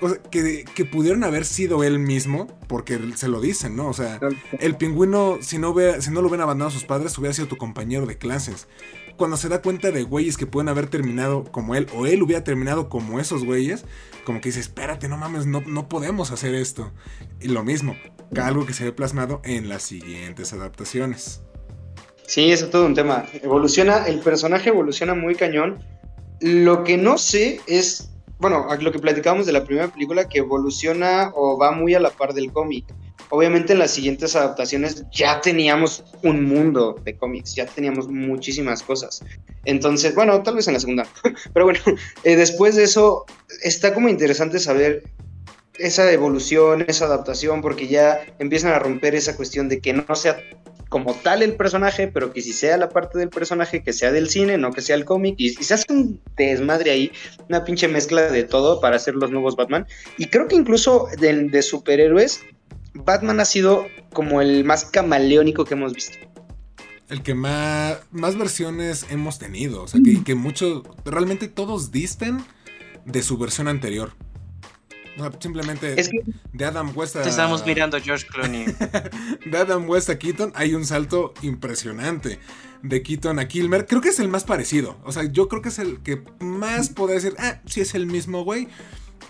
O sea, que, que pudieron haber sido él mismo, porque se lo dicen, ¿no? O sea, el pingüino, si no, ve, si no lo ven abandonado a sus padres, hubiera sido tu compañero de clases. Cuando se da cuenta de güeyes que pueden haber terminado como él, o él hubiera terminado como esos güeyes, como que dice, espérate, no mames, no, no podemos hacer esto. Y lo mismo, algo que se ve plasmado en las siguientes adaptaciones. Sí, eso es todo un tema. Evoluciona, el personaje evoluciona muy cañón. Lo que no sé es, bueno, lo que platicábamos de la primera película, que evoluciona o va muy a la par del cómic. Obviamente en las siguientes adaptaciones ya teníamos un mundo de cómics, ya teníamos muchísimas cosas. Entonces, bueno, tal vez en la segunda. Pero bueno, eh, después de eso está como interesante saber esa evolución, esa adaptación, porque ya empiezan a romper esa cuestión de que no sea como tal el personaje, pero que si sea la parte del personaje, que sea del cine, no que sea el cómic, y, se hace un desmadre ahí, una pinche mezcla de todo para hacer los nuevos Batman. Y creo que incluso de, de superhéroes, Batman ha sido como el más camaleónico que hemos visto el que más, más versiones hemos tenido. O sea, que, que muchos, realmente todos distan de su versión anterior. Simplemente de Adam West a... Estamos mirando a George Clooney. de Adam West a Keaton hay un salto impresionante. De Keaton a Kilmer, creo que es el más parecido. O sea, yo creo que es el que más podría decir, ah, sí es el mismo güey.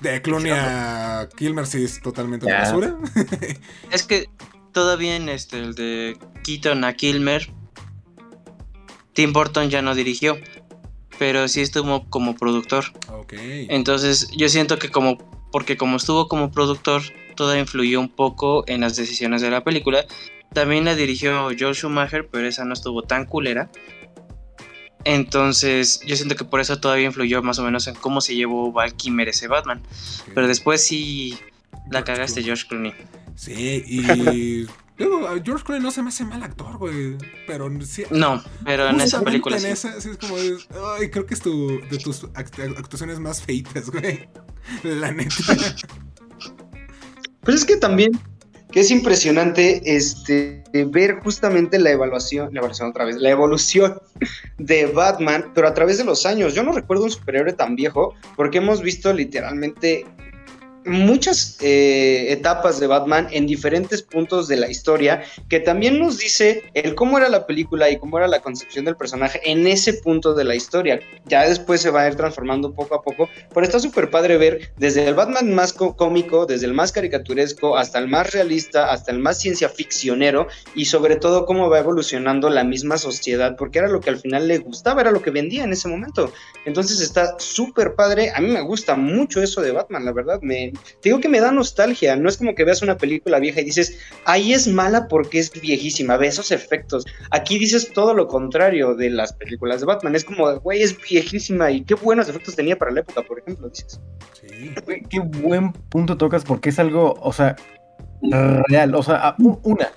De Clooney a Kilmer sí es totalmente una basura. es que todavía en este, el de Keaton a Kilmer, Tim Burton ya no dirigió, pero sí estuvo como productor. Entonces yo siento que como, porque como estuvo como productor, todo influyó un poco en las decisiones de la película. También la dirigió Joel Schumacher, pero esa no estuvo tan culera. Entonces, yo siento que por eso todavía influyó más o menos en cómo se llevó Val Kilmer ese Batman. Pero después sí la cagaste George Clooney. Sí, y George Clooney no se me hace mal actor, güey. Pero sí. No, pero en esa película. En esa, sí es como. Ay, creo que es tu, de tus actuaciones más feitas, güey. La neta. Pues es que también. Que es impresionante este, ver justamente la evaluación, la evaluación otra vez, la evolución de Batman, pero a través de los años. Yo no recuerdo un superhéroe tan viejo, porque hemos visto literalmente muchas eh, etapas de Batman en diferentes puntos de la historia que también nos dice el cómo era la película y cómo era la concepción del personaje en ese punto de la historia. Ya después se va a ir transformando poco a poco, pero está súper padre ver desde el Batman más cómico, desde el más caricaturesco, hasta el más realista, hasta el más ciencia ficcionero y sobre todo cómo va evolucionando la misma sociedad, porque era lo que al final le gustaba, era lo que vendía en ese momento. Entonces está súper padre, a mí me gusta mucho eso de Batman, la verdad, me, te digo que me da nostalgia, no es como que veas una película vieja y dices, ahí es mala porque es viejísima, ve esos efectos. Aquí dices todo lo contrario de las películas de Batman, es como, güey, es viejísima y qué buenos efectos tenía para la época, por ejemplo, dices. Sí. Qué buen punto tocas porque es algo, o sea, real, o sea, una.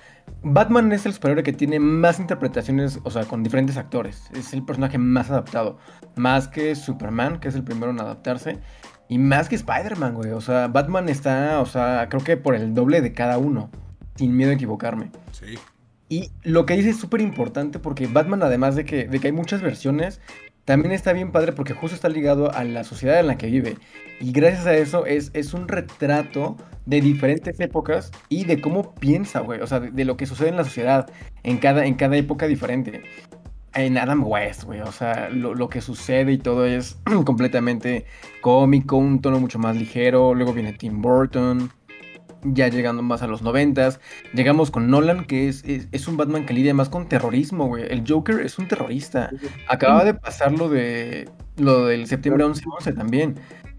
Batman es el superhéroe que tiene más interpretaciones, o sea, con diferentes actores. Es el personaje más adaptado. Más que Superman, que es el primero en adaptarse. Y más que Spider-Man, güey. O sea, Batman está, o sea, creo que por el doble de cada uno. Sin miedo a equivocarme. Sí. Y lo que dice es súper importante porque Batman, además de que, de que hay muchas versiones, también está bien padre porque justo está ligado a la sociedad en la que vive. Y gracias a eso es, es un retrato de diferentes épocas y de cómo piensa, güey. O sea, de, de, lo que sucede en la sociedad en cada, en cada época diferente en Adam West, güey. O sea, lo, que sucede y todo es completamente cómico, un tono mucho más ligero. Luego viene Tim Burton. Ya llegando más a los noventas. Llegamos con Nolan, que es, es, un Batman que lidia más con terrorismo, güey. El Joker es un terrorista. Acaba de pasar lo de. lo del septiembre 11-11 también.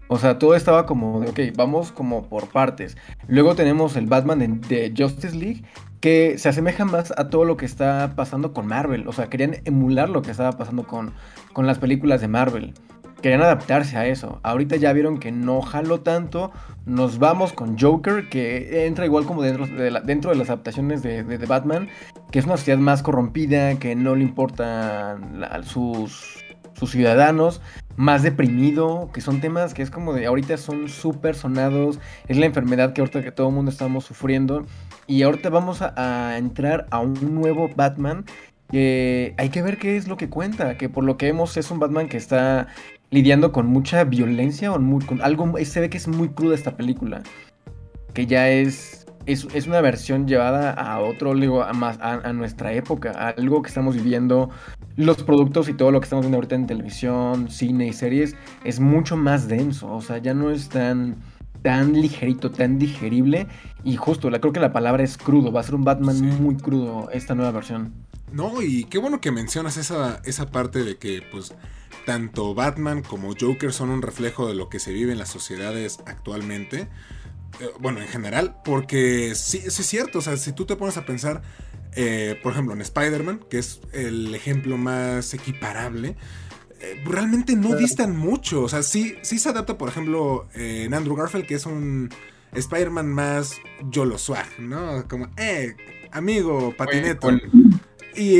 O sea, todo estaba como de, ok, vamos como por partes. Luego tenemos el Batman de Justice League, que se asemeja más a todo lo que está pasando con Marvel. O sea, querían emular lo que estaba pasando con, con las películas de Marvel. Querían adaptarse a eso. Ahorita ya vieron que no jaló tanto. Nos vamos con Joker, que entra igual como dentro de, dentro de las adaptaciones de, de, Batman, que es una sociedad más corrompida, que no le importan sus, sus ciudadanos, más deprimido, que son temas que es como de ahorita son súper sonados, es la enfermedad que ahorita que todo el mundo estamos sufriendo. Y ahorita vamos a, entrar a un nuevo Batman que hay que ver qué es lo que cuenta, que por lo que vemos es un Batman que está lidiando con mucha violencia con algo, se ve que es muy cruda esta película, que ya es, es, una versión llevada a otro, digo, a, más, a, nuestra época, algo que estamos viviendo, los productos y todo lo que estamos viendo ahorita en televisión, cine y series, es mucho más denso, o sea, ya no es tan tan ligerito, tan digerible. Y justo, la, creo que la palabra es crudo. Va a ser un Batman muy crudo esta nueva versión. No, y qué bueno que mencionas esa, esa parte de que, pues, tanto Batman como Joker son un reflejo de lo que se vive en las sociedades actualmente. Eh, bueno, en general, porque sí, sí, es cierto. O sea, si tú te pones a pensar, eh, por ejemplo, en Spider-Man, que es el ejemplo más equiparable eh, realmente no distan mucho. O sea, sí, sí se adapta, por ejemplo, en Andrew Garfield, que es un Spider-Man más Yolo Swag, ¿no? Como, eh, amigo, patineto. Y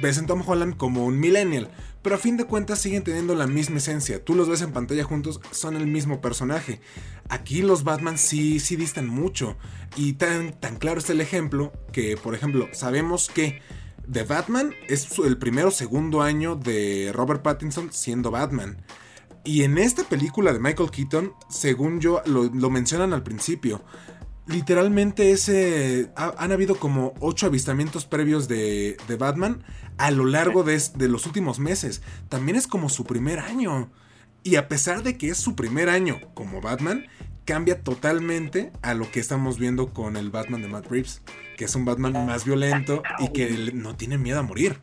ves en Tom Holland como un millennial. Pero a fin de cuentas siguen teniendo la misma esencia. Tú los ves en pantalla juntos, son el mismo personaje. Aquí los Batman sí, sí distan mucho. Y tan, tan claro es el ejemplo que, por ejemplo, sabemos que The Batman es el primero o segundo año de Robert Pattinson siendo Batman. Y en esta película de Michael Keaton, según yo, lo, mencionan al principio. Literalmente ese. han habido como ocho avistamientos previos de, de Batman a lo largo de, de, los últimos meses. También es como su primer año. Y a pesar de que es su primer año como Batman, cambia totalmente a lo que estamos viendo con el Batman de Matt Reeves, que es un Batman más violento y que no tiene miedo a morir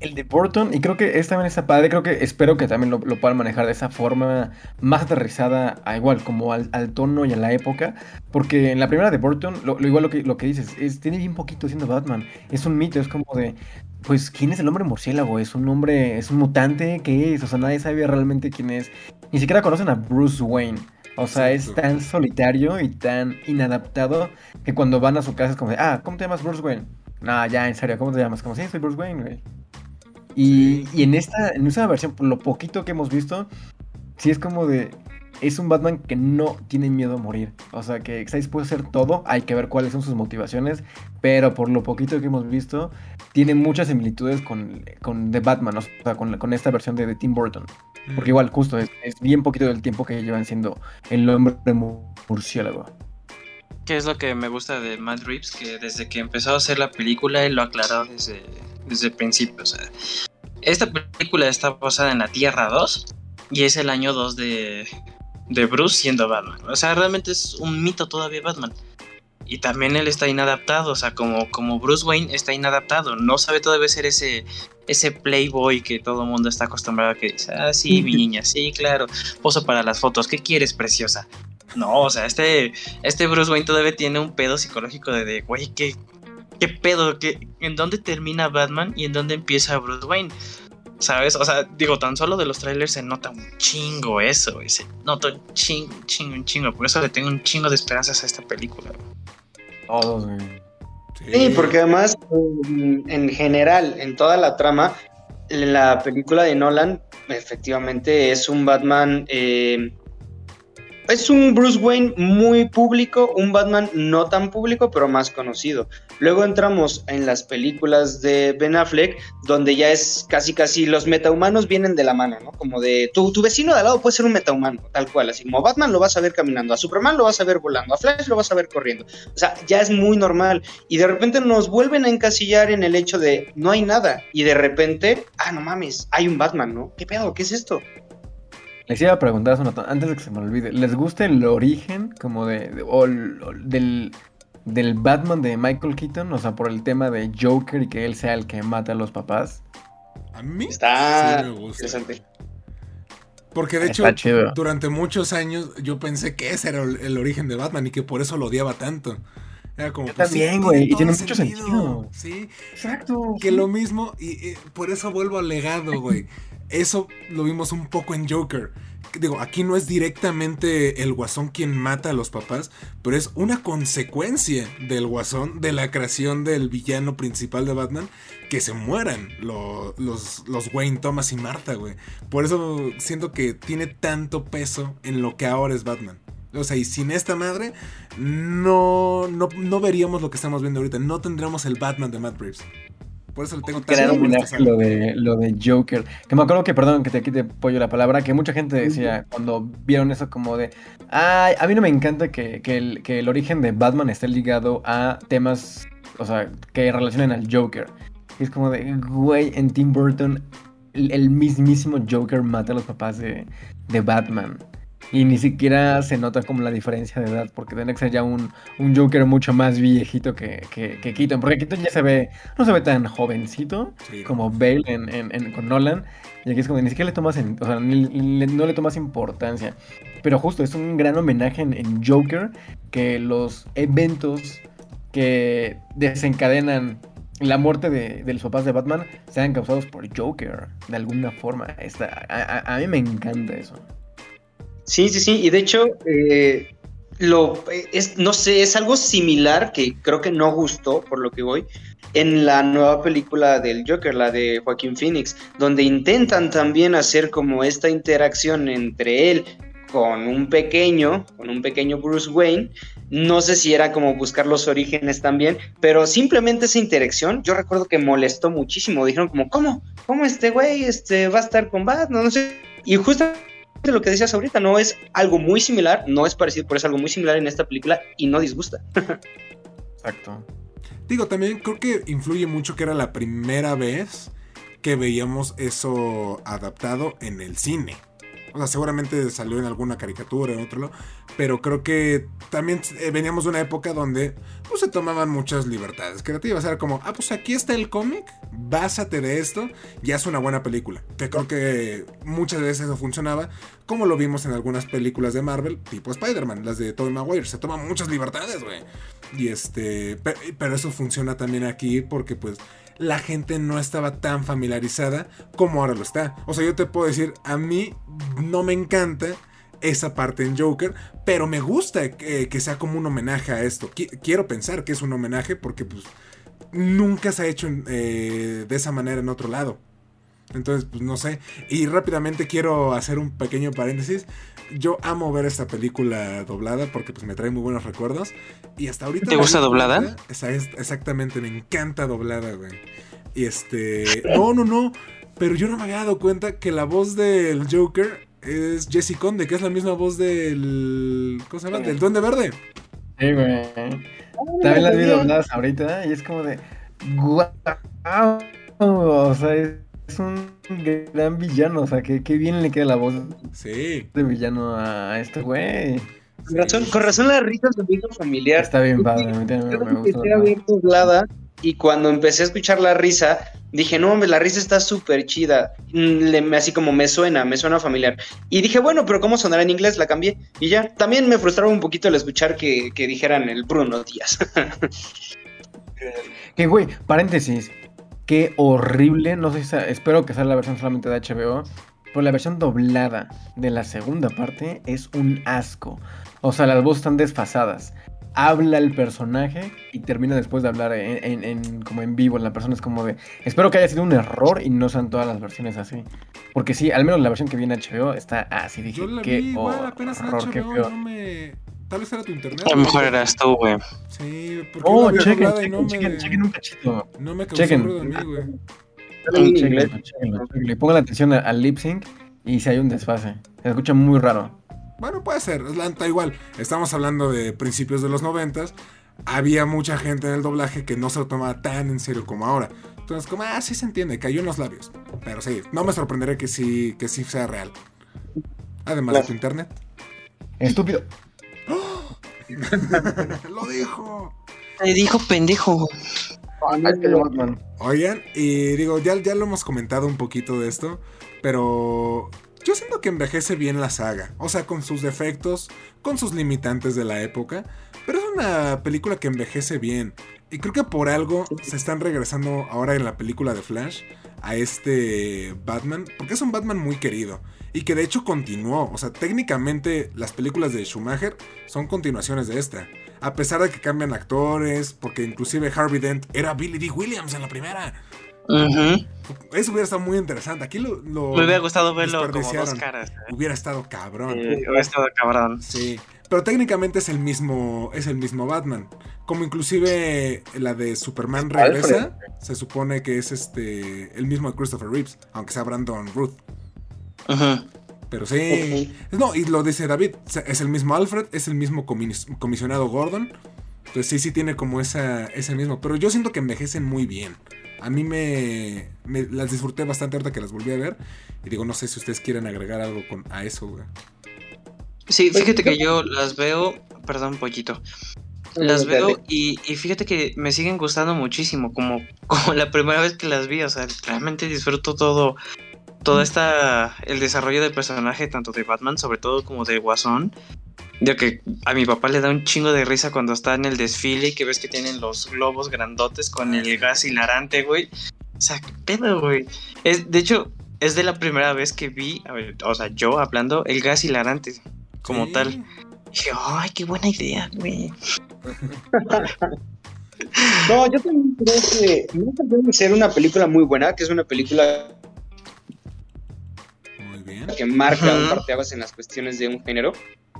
el, de Burton, y creo que es también está padre, creo que espero que también lo, puedan manejar de esa forma más aterrizada, a igual, como al, tono y a la época, porque en la primera de Burton, lo, igual lo que, lo que dices, es, tiene bien poquito siendo Batman, es un mito, es como de, pues, ¿quién es el hombre murciélago? ¿Es un hombre, es un mutante? ¿Qué es? O sea, nadie sabe realmente quién es, ni siquiera conocen a Bruce Wayne. O sea, es tan solitario y tan inadaptado que cuando van a su casa es como de, ah, ¿cómo te llamas Bruce Wayne? No, ya, en serio, ¿cómo te llamas? Como, sí, soy Bruce Wayne, güey. Y, en esta en esta versión, por lo poquito que hemos visto, sí es como de. Es un Batman que no tiene miedo a morir. O sea, que está dispuesto a hacer todo. Hay que ver cuáles son sus motivaciones. Pero por lo poquito que hemos visto, tiene muchas similitudes con, con The Batman. O sea, con, con esta versión de, Tim Burton. Porque mm. igual, justo, es, es, bien poquito del tiempo que llevan siendo el hombre murciélago. ¿Qué es lo que me gusta de Matt Reeves? Que desde que empezó a hacer la película, él lo aclaró desde, desde el principio. O sea, esta película está basada en la Tierra 2 y es el año 2 de, de Bruce siendo Batman. O sea, realmente es un mito todavía Batman. Y también él está inadaptado, o sea, como, como Bruce Wayne está inadaptado, no sabe todavía ser ese, ese playboy que todo el mundo está acostumbrado a que dice, ah, sí, mi niña, sí, claro, poso para las fotos, ¿qué quieres, preciosa? No, o sea, este, este Bruce Wayne todavía tiene un pedo psicológico de, de güey, ¿qué, ¿qué pedo? ¿Qué, ¿En dónde termina Batman y en dónde empieza Bruce Wayne? ¿Sabes? O sea, digo, tan solo de los trailers se nota un chingo eso, se nota un chingo, un chingo, un chingo. Por eso le tengo un chingo de esperanzas a esta película. Todos, Sí. porque además, en general, en toda la trama, la película de Nolan, efectivamente, es un Batman eh, es un Bruce Wayne muy público, un Batman no tan público, pero más conocido. Luego entramos en las películas de Ben Affleck, donde ya es casi casi los metahumanos vienen de la mano, ¿no? Como de tu, tu vecino de al lado puede ser un metahumano, tal cual, así como Batman lo vas a ver caminando, a Superman lo vas a ver volando, a Flash lo vas a ver corriendo. O sea, ya es muy normal. Y de repente nos vuelven a encasillar en el hecho de no hay nada. Y de repente, ah, no mames, hay un Batman, ¿no? ¿Qué pedo? ¿Qué es esto? Les iba a preguntar antes de que se me olvide, ¿les gusta el origen como de, del, del Batman de Michael Keaton? O sea, por el tema de Joker y que él sea el que mata a los papás. A mí está sí me gusta. interesante. Porque de hecho, durante muchos años yo pensé que ese era el, origen de Batman y que por eso lo odiaba tanto. Era como, pues, también, güey, y tiene mucho sentido. Sí, exacto. Que lo mismo, y, por eso vuelvo al legado, güey. Eso lo vimos un poco en Joker. Digo, aquí no es directamente el guasón quien mata a los papás, pero es una consecuencia del guasón, de la creación del villano principal de Batman, que se mueran los, los, Wayne Thomas y Martha, güey. Por eso siento que tiene tanto peso en lo que ahora es Batman. O sea, y sin esta madre, no, no, no veríamos lo que estamos viendo ahorita. No tendríamos el Batman de Matt Reeves. Por eso le tengo tan lo de, lo de Joker. Que me acuerdo que, perdón, que te quite pollo la palabra, que mucha gente decía cuando vieron eso como de, ay, a mí no me encanta que, el, que el origen de Batman esté ligado a temas, o sea, que relacionen al Joker. Y es como de, güey, en Tim Burton el, mismísimo Joker mata a los papás de, de Batman. Y ni siquiera se nota como la diferencia de edad, porque tiene que ser ya un, Joker mucho más viejito que, que, Keaton. Porque Keaton ya se ve, no se ve tan jovencito como Bale en, con Nolan. Y aquí es como ni siquiera le tomas, o sea, no le tomas importancia. Pero justo es un gran homenaje en, Joker que los eventos que desencadenan la muerte de, los papás de Batman sean causados por Joker, de alguna forma. a mí me encanta eso. Sí, sí, sí. Y de hecho, eh, lo es, no sé, es algo similar que creo que no gustó, por lo que voy, en la nueva película del Joker, la de Joaquín Phoenix, donde intentan también hacer como esta interacción entre él con un pequeño, con un pequeño Bruce Wayne. No sé si era como buscar los orígenes también, pero simplemente esa interacción, yo recuerdo que molestó muchísimo. Dijeron como, ¿cómo? ¿Cómo este güey este, va a estar con Batman? No sé. Y justo lo que decías ahorita, no es algo muy similar, no es parecido, pero es algo muy similar en esta película y no disgusta. Exacto. Digo, también creo que influye mucho que era la primera vez que veíamos eso adaptado en el cine. O sea, seguramente salió en alguna caricatura, en otro lado. Pero creo que también eh, veníamos de una época donde pues, se tomaban muchas libertades creativas. Era como, ah, pues aquí está el cómic, básate de esto, ya es una buena película. Que creo que muchas veces eso funcionaba, como lo vimos en algunas películas de Marvel, tipo Spider-Man, las de Tobey Maguire. Se toman muchas libertades, güey. Y este, pero eso funciona también aquí porque pues la gente no estaba tan familiarizada como ahora lo está. O sea, yo te puedo decir, a mí no me encanta esa parte en Joker, pero me gusta que, sea como un homenaje a esto. quiero pensar que es un homenaje porque pues nunca se ha hecho eh, de esa manera en otro lado. Entonces, pues no sé. Y rápidamente quiero hacer un pequeño paréntesis. Yo amo ver esta película doblada porque pues me trae muy buenos recuerdos. Y hasta ahorita... ¿Te gusta doblada? exactamente, me encanta doblada, güey. Y este... No, no, no. Pero yo no me había dado cuenta que la voz del Joker es Jesse Conde, que es la misma voz del... ¿Cómo se llama? Del Duende Verde. Sí, güey. También las vi dobladas ahorita y es como de... ¡Guau! O sea, es es un gran villano, o sea, que, bien le queda la voz sí. de villano a este güey. Con, razón, con razón la risa es un familiar. Está bien padre, me, me, y cuando empecé a escuchar la risa, dije, no, hombre, la risa está súper chida. Mm, así como me suena, me suena familiar. Y dije, bueno, pero ¿cómo sonará en inglés? La cambié y ya. También me frustraba un poquito el escuchar que, dijeran el Bruno Díaz. que, güey, paréntesis. Qué horrible, no sé si espero que sea la versión solamente de HBO, pero la versión doblada de la segunda parte es un asco. O sea, las voces están desfasadas. Habla el personaje y termina después de hablar en, como en vivo. La persona es como de. Espero que haya sido un error y no sean todas las versiones así. Porque sí, al menos la versión que viene en HBO está así. Dije, Yo la qué vi, igual, apenas en HBO, no me Tal vez era tu internet. A lo mejor eras tú, güey. Sí, porque oh, chequen, chequen, no chequen, me, chequen un cachito. No me causó chequen. ruido a mí, güey. Chequenlo, chequenlo, chequenlo. Pongan atención al lip sync y si hay un desfase. Se escucha muy raro. Bueno, puede ser, está igual. Estamos hablando de principios de los noventas. Había mucha gente en el doblaje que no se lo tomaba tan en serio como ahora. Entonces, como, ah, sí se entiende, cayó en los labios. Pero sí, no me sorprendería que sí, que sí sea real. Además de tu internet. Estúpido. Lo dijo. Te dijo pendejo. Oigan, y digo, ya, ya lo hemos comentado un poquito de esto, pero yo siento que envejece bien la saga. O sea, con sus defectos, con sus limitantes de la época, pero es una película que envejece bien. Y creo que por algo se están regresando ahora en la película de Flash a este Batman, porque es un Batman muy querido y que de hecho continuó. O sea, técnicamente las películas de Schumacher son continuaciones de esta. A pesar de que cambian actores, porque inclusive Harvey Dent era Billy D. Williams en la primera. Eso hubiera estado muy interesante. Aquí lo. Me hubiera gustado verlo como dos caras. ¿eh? Hubiera estado cabrón. Sí, hubiera estado cabrón. Sí. Pero técnicamente es el mismo. Es el mismo Batman. Como inclusive la de Superman regresa. Se supone que es este. el mismo de Christopher Reeves. Aunque sea Brandon Ruth. Ajá. Pero sí. No, y lo dice David. Es el mismo Alfred, es el mismo comisionado Gordon. Entonces sí, sí tiene como esa, ese mismo. Pero yo siento que envejecen muy bien. A mí me, las disfruté bastante ahorita que las volví a ver. Y digo, no sé si ustedes quieren agregar algo con, a eso, güey. Sí, fíjate que yo las veo. Perdón, pollito. Las veo y, y, fíjate que me siguen gustando muchísimo, como, como la primera vez que las vi, o sea, realmente disfruto todo, todo esta, el desarrollo del personaje, tanto de Batman, sobre todo como de Guasón, ya que a mi papá le da un chingo de risa cuando está en el desfile y que ves que tienen los globos grandotes con el gas hilarante, güey. O sea, qué pedo, güey. Es, de hecho, es de la primera vez que vi, o sea, yo hablando, el gas hilarante como tal. Dije, ay, qué buena idea, güey. No, yo también creo que nunca debe ser una película muy buena, que es una película Muy bien. que marca un Ujú. parteaguas en las cuestiones de un género.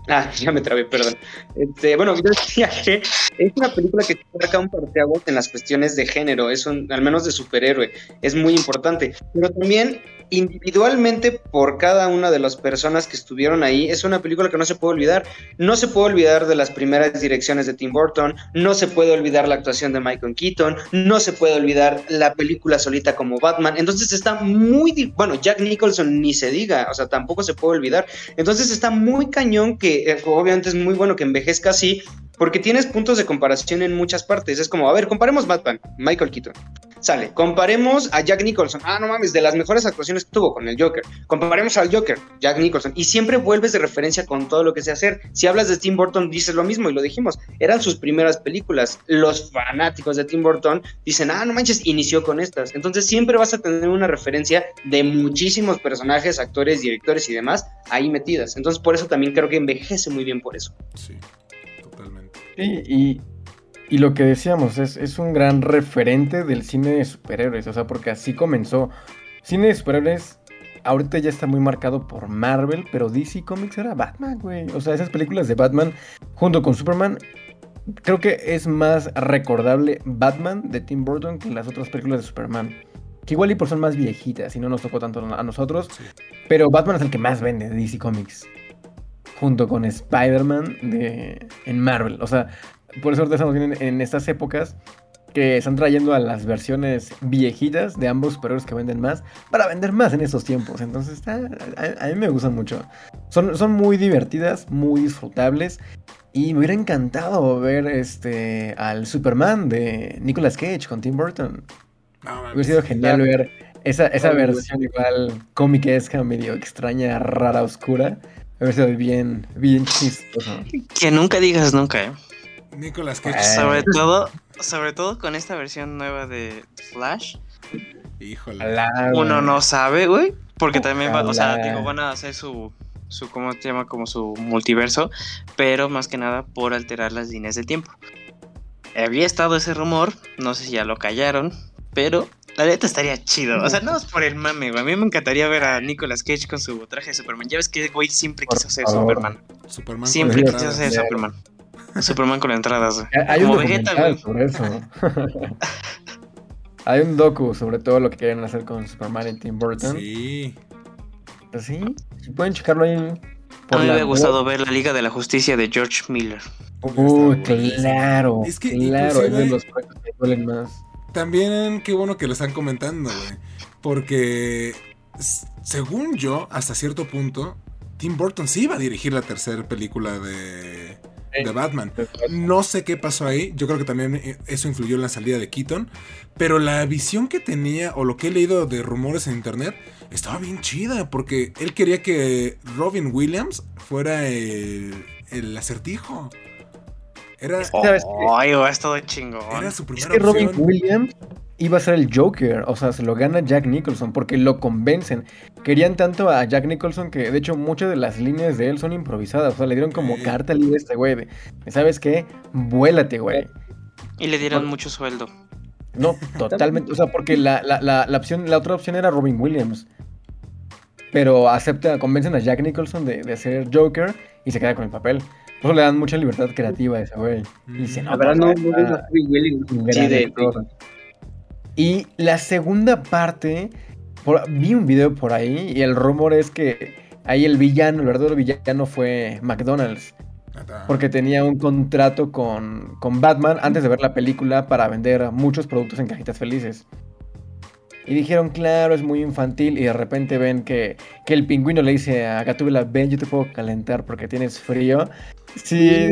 Ah, ya me trabé, perdón. Este, bueno, yo decía que es una película que marca un parteaguas en las cuestiones de género, es un, al menos de superhéroe, es muy importante. Pero también individualmente por cada una de las personas que estuvieron ahí, es una película que no se puede olvidar. No se puede olvidar de las primeras direcciones de Tim Burton, no se puede olvidar la actuación de Michael Keaton, no se puede olvidar la película solita como Batman. Entonces está muy, bueno, Jack Nicholson ni se diga, o sea, tampoco se puede olvidar. Entonces está muy cañón que eh, obviamente es muy bueno que envejezca así, porque tienes puntos de comparación en muchas partes. Es como, a ver, comparemos Batman, Michael Keaton. Sale, comparemos a Jack Nicholson. Ah, no mames, de las mejores actuaciones que tuvo con el Joker. Comparemos al Joker, Jack Nicholson. Y siempre vuelves de referencia con todo lo que sé hacer. Si hablas de Tim Burton, dices lo mismo y lo dijimos. Eran sus primeras películas. Los fanáticos de Tim Burton dicen, ah, no manches, inició con estas. Entonces siempre vas a tener una referencia de muchísimos personajes, actores, directores y demás ahí metidas. Entonces por eso también creo que envejece muy bien por eso. Sí, totalmente. Sí, y, y lo que decíamos, es, es un gran referente del cine de superhéroes, o sea, porque así comenzó. Cine de superhéroes ahorita ya está muy marcado por Marvel, pero DC Comics era Batman, güey. O sea, esas películas de Batman junto con Superman, creo que es más recordable Batman de Tim Burton que las otras películas de Superman. Que igual y por son más viejitas y no nos tocó tanto a nosotros, Sí. pero Batman es el que más vende de DC Comics. Junto con Spider-Man de, en Marvel. O sea, por eso ahorita estamos viendo en, en estas épocas que están trayendo a las versiones viejitas de ambos superhéroes que venden más para vender más en estos tiempos. Entonces, está, a, a mí me gustan mucho. Son, son muy divertidas, muy disfrutables. Y me hubiera encantado ver este al Superman de Nicolas Cage con Tim Burton. No. Hubiera sido genial ver esa, esa versión igual cómica, medio extraña, rara, oscura. Hubiera sido bien, bien chistoso. Que nunca digas nunca, ¿eh? Nicolas Cage. Eh. Sobre todo, sobre todo con esta versión nueva de Flash, Híjole. Uno no sabe, güey. Porque también va, o sea, digo, van a hacer su, su, ¿cómo se llama? Como su multiverso, pero más que nada por alterar las líneas del tiempo. Había estado ese rumor, no sé si ya lo callaron, pero la neta estaría chido. O sea, no es por el mame, güey. A mí me encantaría ver a Nicolas Cage con su traje de Superman. Ya ves que güey siempre Por quiso ser favor. Superman. Superman Siempre quiso ser Superman. Superman con entradas, güey. Hay un Como Vegeta, documental güey. sobre eso. Hay un docu sobre todo lo que quieren hacer con Superman y Tim Burton. Sí. Pues sí, pueden checarlo ahí. A mí me la hubiera gustado ver la Liga de la Justicia de George Miller. Uy, claro. Es que claro, es de los proyectos que duelen más. También qué bueno que lo están comentando, güey. Porque según yo, hasta cierto punto, Tim Burton sí iba a dirigir la tercera película de, de Batman. No sé qué pasó ahí. Yo creo que también eh, eso influyó en la salida de Keaton. Pero la visión que tenía, o lo que he leído de rumores en internet, estaba bien chida. Porque él quería que Robin Williams fuera el, el acertijo. Era, ¿Sabes qué? Ay, güey, es todo chingón. era su Es primera que Robin. Williams iba a ser el Joker, o sea, se lo gana Jack Nicholson porque lo convencen. Querían tanto a Jack Nicholson que de hecho muchas de las líneas de él son improvisadas, o sea, le dieron como Sí. carta libre a este güey de, ¿sabes qué? Vuélate, güey. Y le dieron mucho sueldo. No, totalmente, o sea, porque la, la, la, la opción, la otra opción era Robin Williams. Pero acepta, convencen a Jack Nicholson de, de ser Joker y se queda con el papel. Por eso le dan mucha libertad creativa a ese güey. Y dice, no, La verdad, no, pues, no ah, ves Y la segunda parte, por- vi un video por ahí y el rumor es que ahí el villano, el verdadero villano fue McDonald's, porque tenía un contrato con, con Batman antes de ver la película para vender muchos productos en cajitas felices. Y dijeron, claro, es muy infantil. Y de repente ven que, que el pingüino le dice a Gatúbela, ven, yo te puedo calentar porque tienes frío. Sí,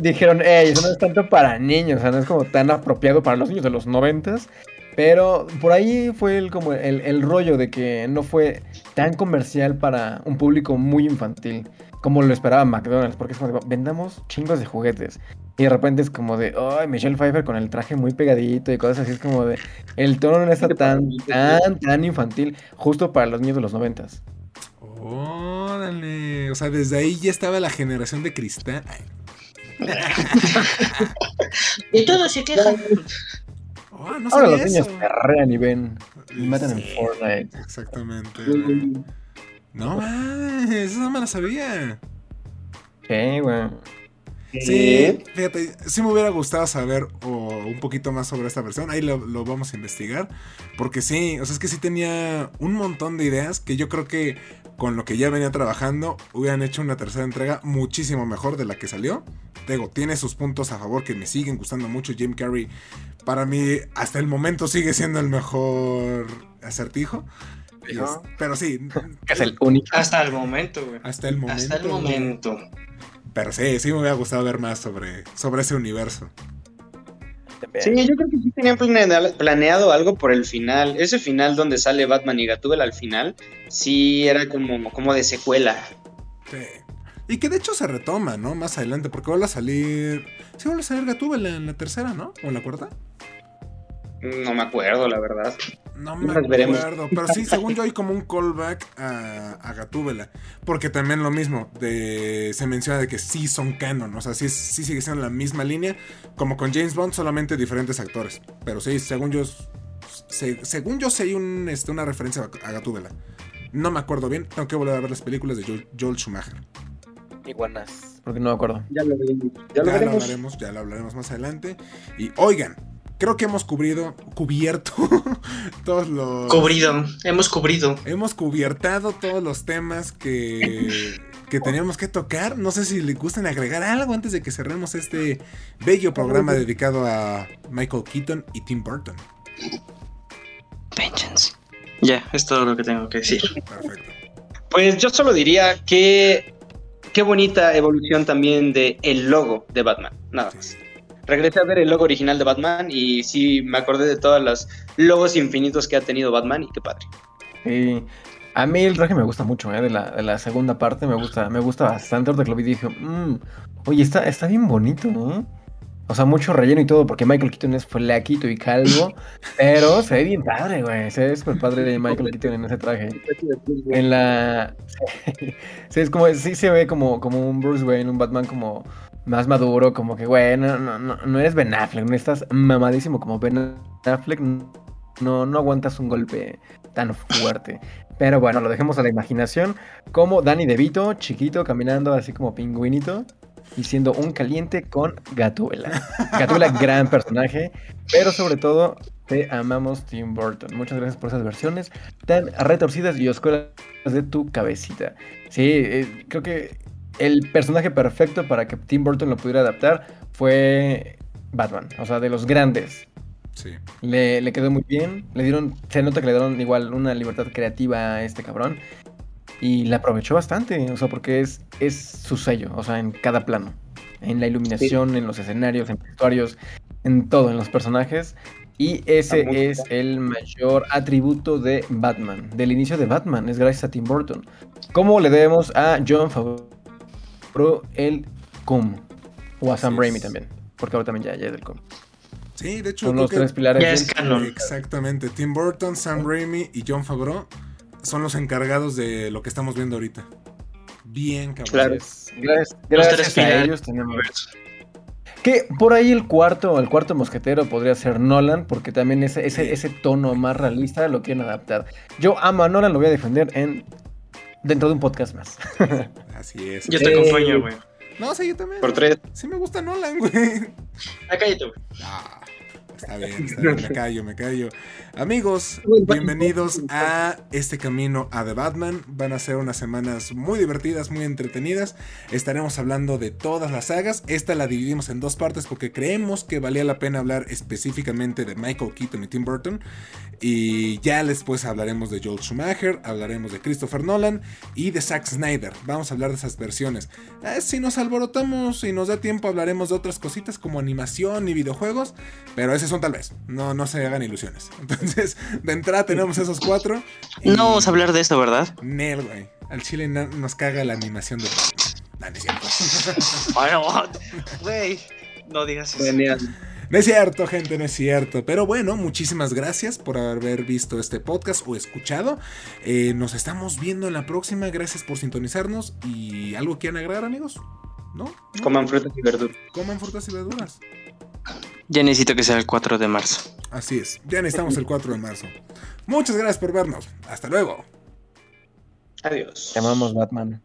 dijeron, hey, eso no es tanto para niños, o sea, no es como tan apropiado para los niños de los noventas. Pero por ahí fue el, como el, el rollo de que no fue tan comercial para un público muy infantil como lo esperaba McDonald's, porque es como de, vendamos chingos de juguetes. Y de repente es como de, ay, Michelle Pfeiffer con el traje muy pegadito y cosas así, es como de, el tono no está tan, tan, tan infantil, justo para los niños de los noventas. Órale. O sea, desde ahí ya estaba la generación de cristal. y todos se quejan. No Ahora los niños perrean y ven. Y matan en Sí, Fortnite. Exactamente. No mames, eso no me la sabía. Sí, güey. Sí, fíjate, sí me hubiera gustado saber o, un poquito más sobre esta versión. Ahí lo, lo vamos a investigar. Porque sí, o sea, es que sí tenía un montón de ideas que yo creo que con lo que ya venía trabajando hubieran hecho una tercera entrega muchísimo mejor de la que salió. Digo, tiene sus puntos a favor que me siguen gustando mucho. Jim Carrey, para mí, hasta el momento sigue siendo el mejor acertijo. Pero sí, Es el único. Hasta el momento, güey. hasta el momento. Hasta el momento. Pero sí, sí me hubiera gustado ver más sobre, sobre ese universo. Sí, yo creo que sí tenían planeado, algo por el final. Ese final donde sale Batman y Gatúbela al final, sí era como, como de secuela. Sí. Y que de hecho se retoma, ¿no? Más adelante, porque vuelve a salir. Sí, vuelve a salir Gatúbela en la tercera, ¿no? ¿O en la cuarta? No me acuerdo, la verdad. No me veremos. acuerdo. Pero sí, según yo, hay como un callback a, a Gatúbela. Porque también lo mismo, de, se menciona de que sí son canon. O sea, sí, sí sigue siendo la misma línea. Como con James Bond, solamente diferentes actores. Pero sí, según yo. se- según yo, sí hay un, este, una referencia a Gatúbela. No me acuerdo bien. Tengo que volver a ver las películas de Joel, Joel Schumacher. Iguanas. Porque no me acuerdo. Ya lo. Ya Ya lo hablaremos, ya lo hablaremos más adelante. Y oigan, creo que hemos cubrido, cubierto todos los. Cubrido. Hemos cubrido. Hemos cubiertado todos los temas que, que teníamos que tocar. No sé si le gustan agregar algo antes de que cerremos este bello programa dedicado a Michael Keaton y Tim Burton. Vengeance. Ya, es todo lo que tengo que decir. Perfecto. Pues yo solo diría que qué bonita evolución también de el logo de Batman, nada más. Regresé a ver el logo original de Batman y sí me acordé de todos los logos infinitos que ha tenido Batman y qué padre. Sí. A mí el traje me gusta mucho, ¿eh? De la, de la segunda parte me gusta, me gusta bastante. Ahorita que lo vi dije, "Mm, oye, está, está bien bonito, ¿no? O sea, mucho relleno y todo, porque Michael Keaton es flaquito y calvo, pero se ve bien padre, güey. Se ve súper padre de Michael Keaton en ese traje. En la... Sí, es como, sí se ve como, como un Bruce Wayne, un Batman como más maduro, como que, güey, no, no, no, no eres Ben Affleck, no estás mamadísimo como Ben Affleck, no, no aguantas un golpe tan fuerte. Pero bueno, lo dejemos a la imaginación. Como Danny DeVito, chiquito, caminando así como pingüinito. Y siendo un caliente con Gatúbela. Gatúbela, gran personaje. Pero sobre todo, te amamos Tim Burton. Muchas gracias por esas versiones tan retorcidas y oscuras de tu cabecita. Sí, eh, creo que el personaje perfecto para que Tim Burton lo pudiera adaptar fue Batman. O sea, de los grandes. Sí. Le, le quedó muy bien. Le dieron. Se nota que le dieron igual una libertad creativa a este cabrón. Y la aprovechó bastante. O sea, porque es, es su sello. O sea, en cada plano. En la iluminación, en los escenarios, en vestuarios, en todo, en los personajes. Y ese es el mayor atributo de Batman. Del inicio de Batman. Es gracias a Tim Burton. ¿Cómo le debemos a John Favreau el cum? O a Sam Raimi también. Porque ahora también ya, ya es del cum. Sí, de hecho, Son los tres pilares. Ya es canon. Exactamente. Tim Burton, Sam Raimi y John Favreau son los encargados de lo que estamos viendo ahorita. Bien, cabrón. Claro. Gracias, gracias, Los gracias tres a ellos tenemos. Que por ahí el cuarto, el cuarto mosquetero podría ser Nolan, porque también ese, ese, ese tono más realista lo quieren adaptar. Yo amo a Nolan, lo voy a defender en dentro de un podcast más. Así es. Yo te Sí. acompaño, güey. No, sí, yo también. Por tres. Sí me gusta Nolan, güey. Ah, cállate, güey. Ah, está bien, está bien, me callo, me callo. Amigos, bienvenidos a este camino a The Batman. Van a ser unas semanas muy divertidas, muy entretenidas. Estaremos hablando de todas las sagas. Esta la dividimos en dos partes porque creemos que valía la pena hablar específicamente de Michael Keaton y Tim Burton. Y ya después hablaremos de Joel Schumacher, hablaremos de Christopher Nolan y de Zack Snyder. Vamos a hablar de esas versiones. Eh, si nos alborotamos y nos da tiempo, hablaremos de otras cositas como animación y videojuegos. Pero ese son tal vez. No, no se hagan ilusiones. Entonces, de entrada tenemos esos cuatro. No vamos a hablar de eso, ¿verdad? Nel, güey. Al chile nos caga la animación de. No, no es cierto. Bueno, güey. No digas eso. Genial. No es cierto, gente, no es cierto. Pero bueno, muchísimas gracias por haber visto este podcast o escuchado. Eh, nos estamos viendo en la próxima. Gracias por sintonizarnos. ¿Y algo quieren agregar, amigos? ¿No? ¿No? Coman frutas y verduras. Coman frutas y verduras. Ya necesito que sea el 4 de marzo. Así es, ya necesitamos el 4 de marzo. Muchas gracias por vernos. Hasta luego. Adiós. Llamamos Batman.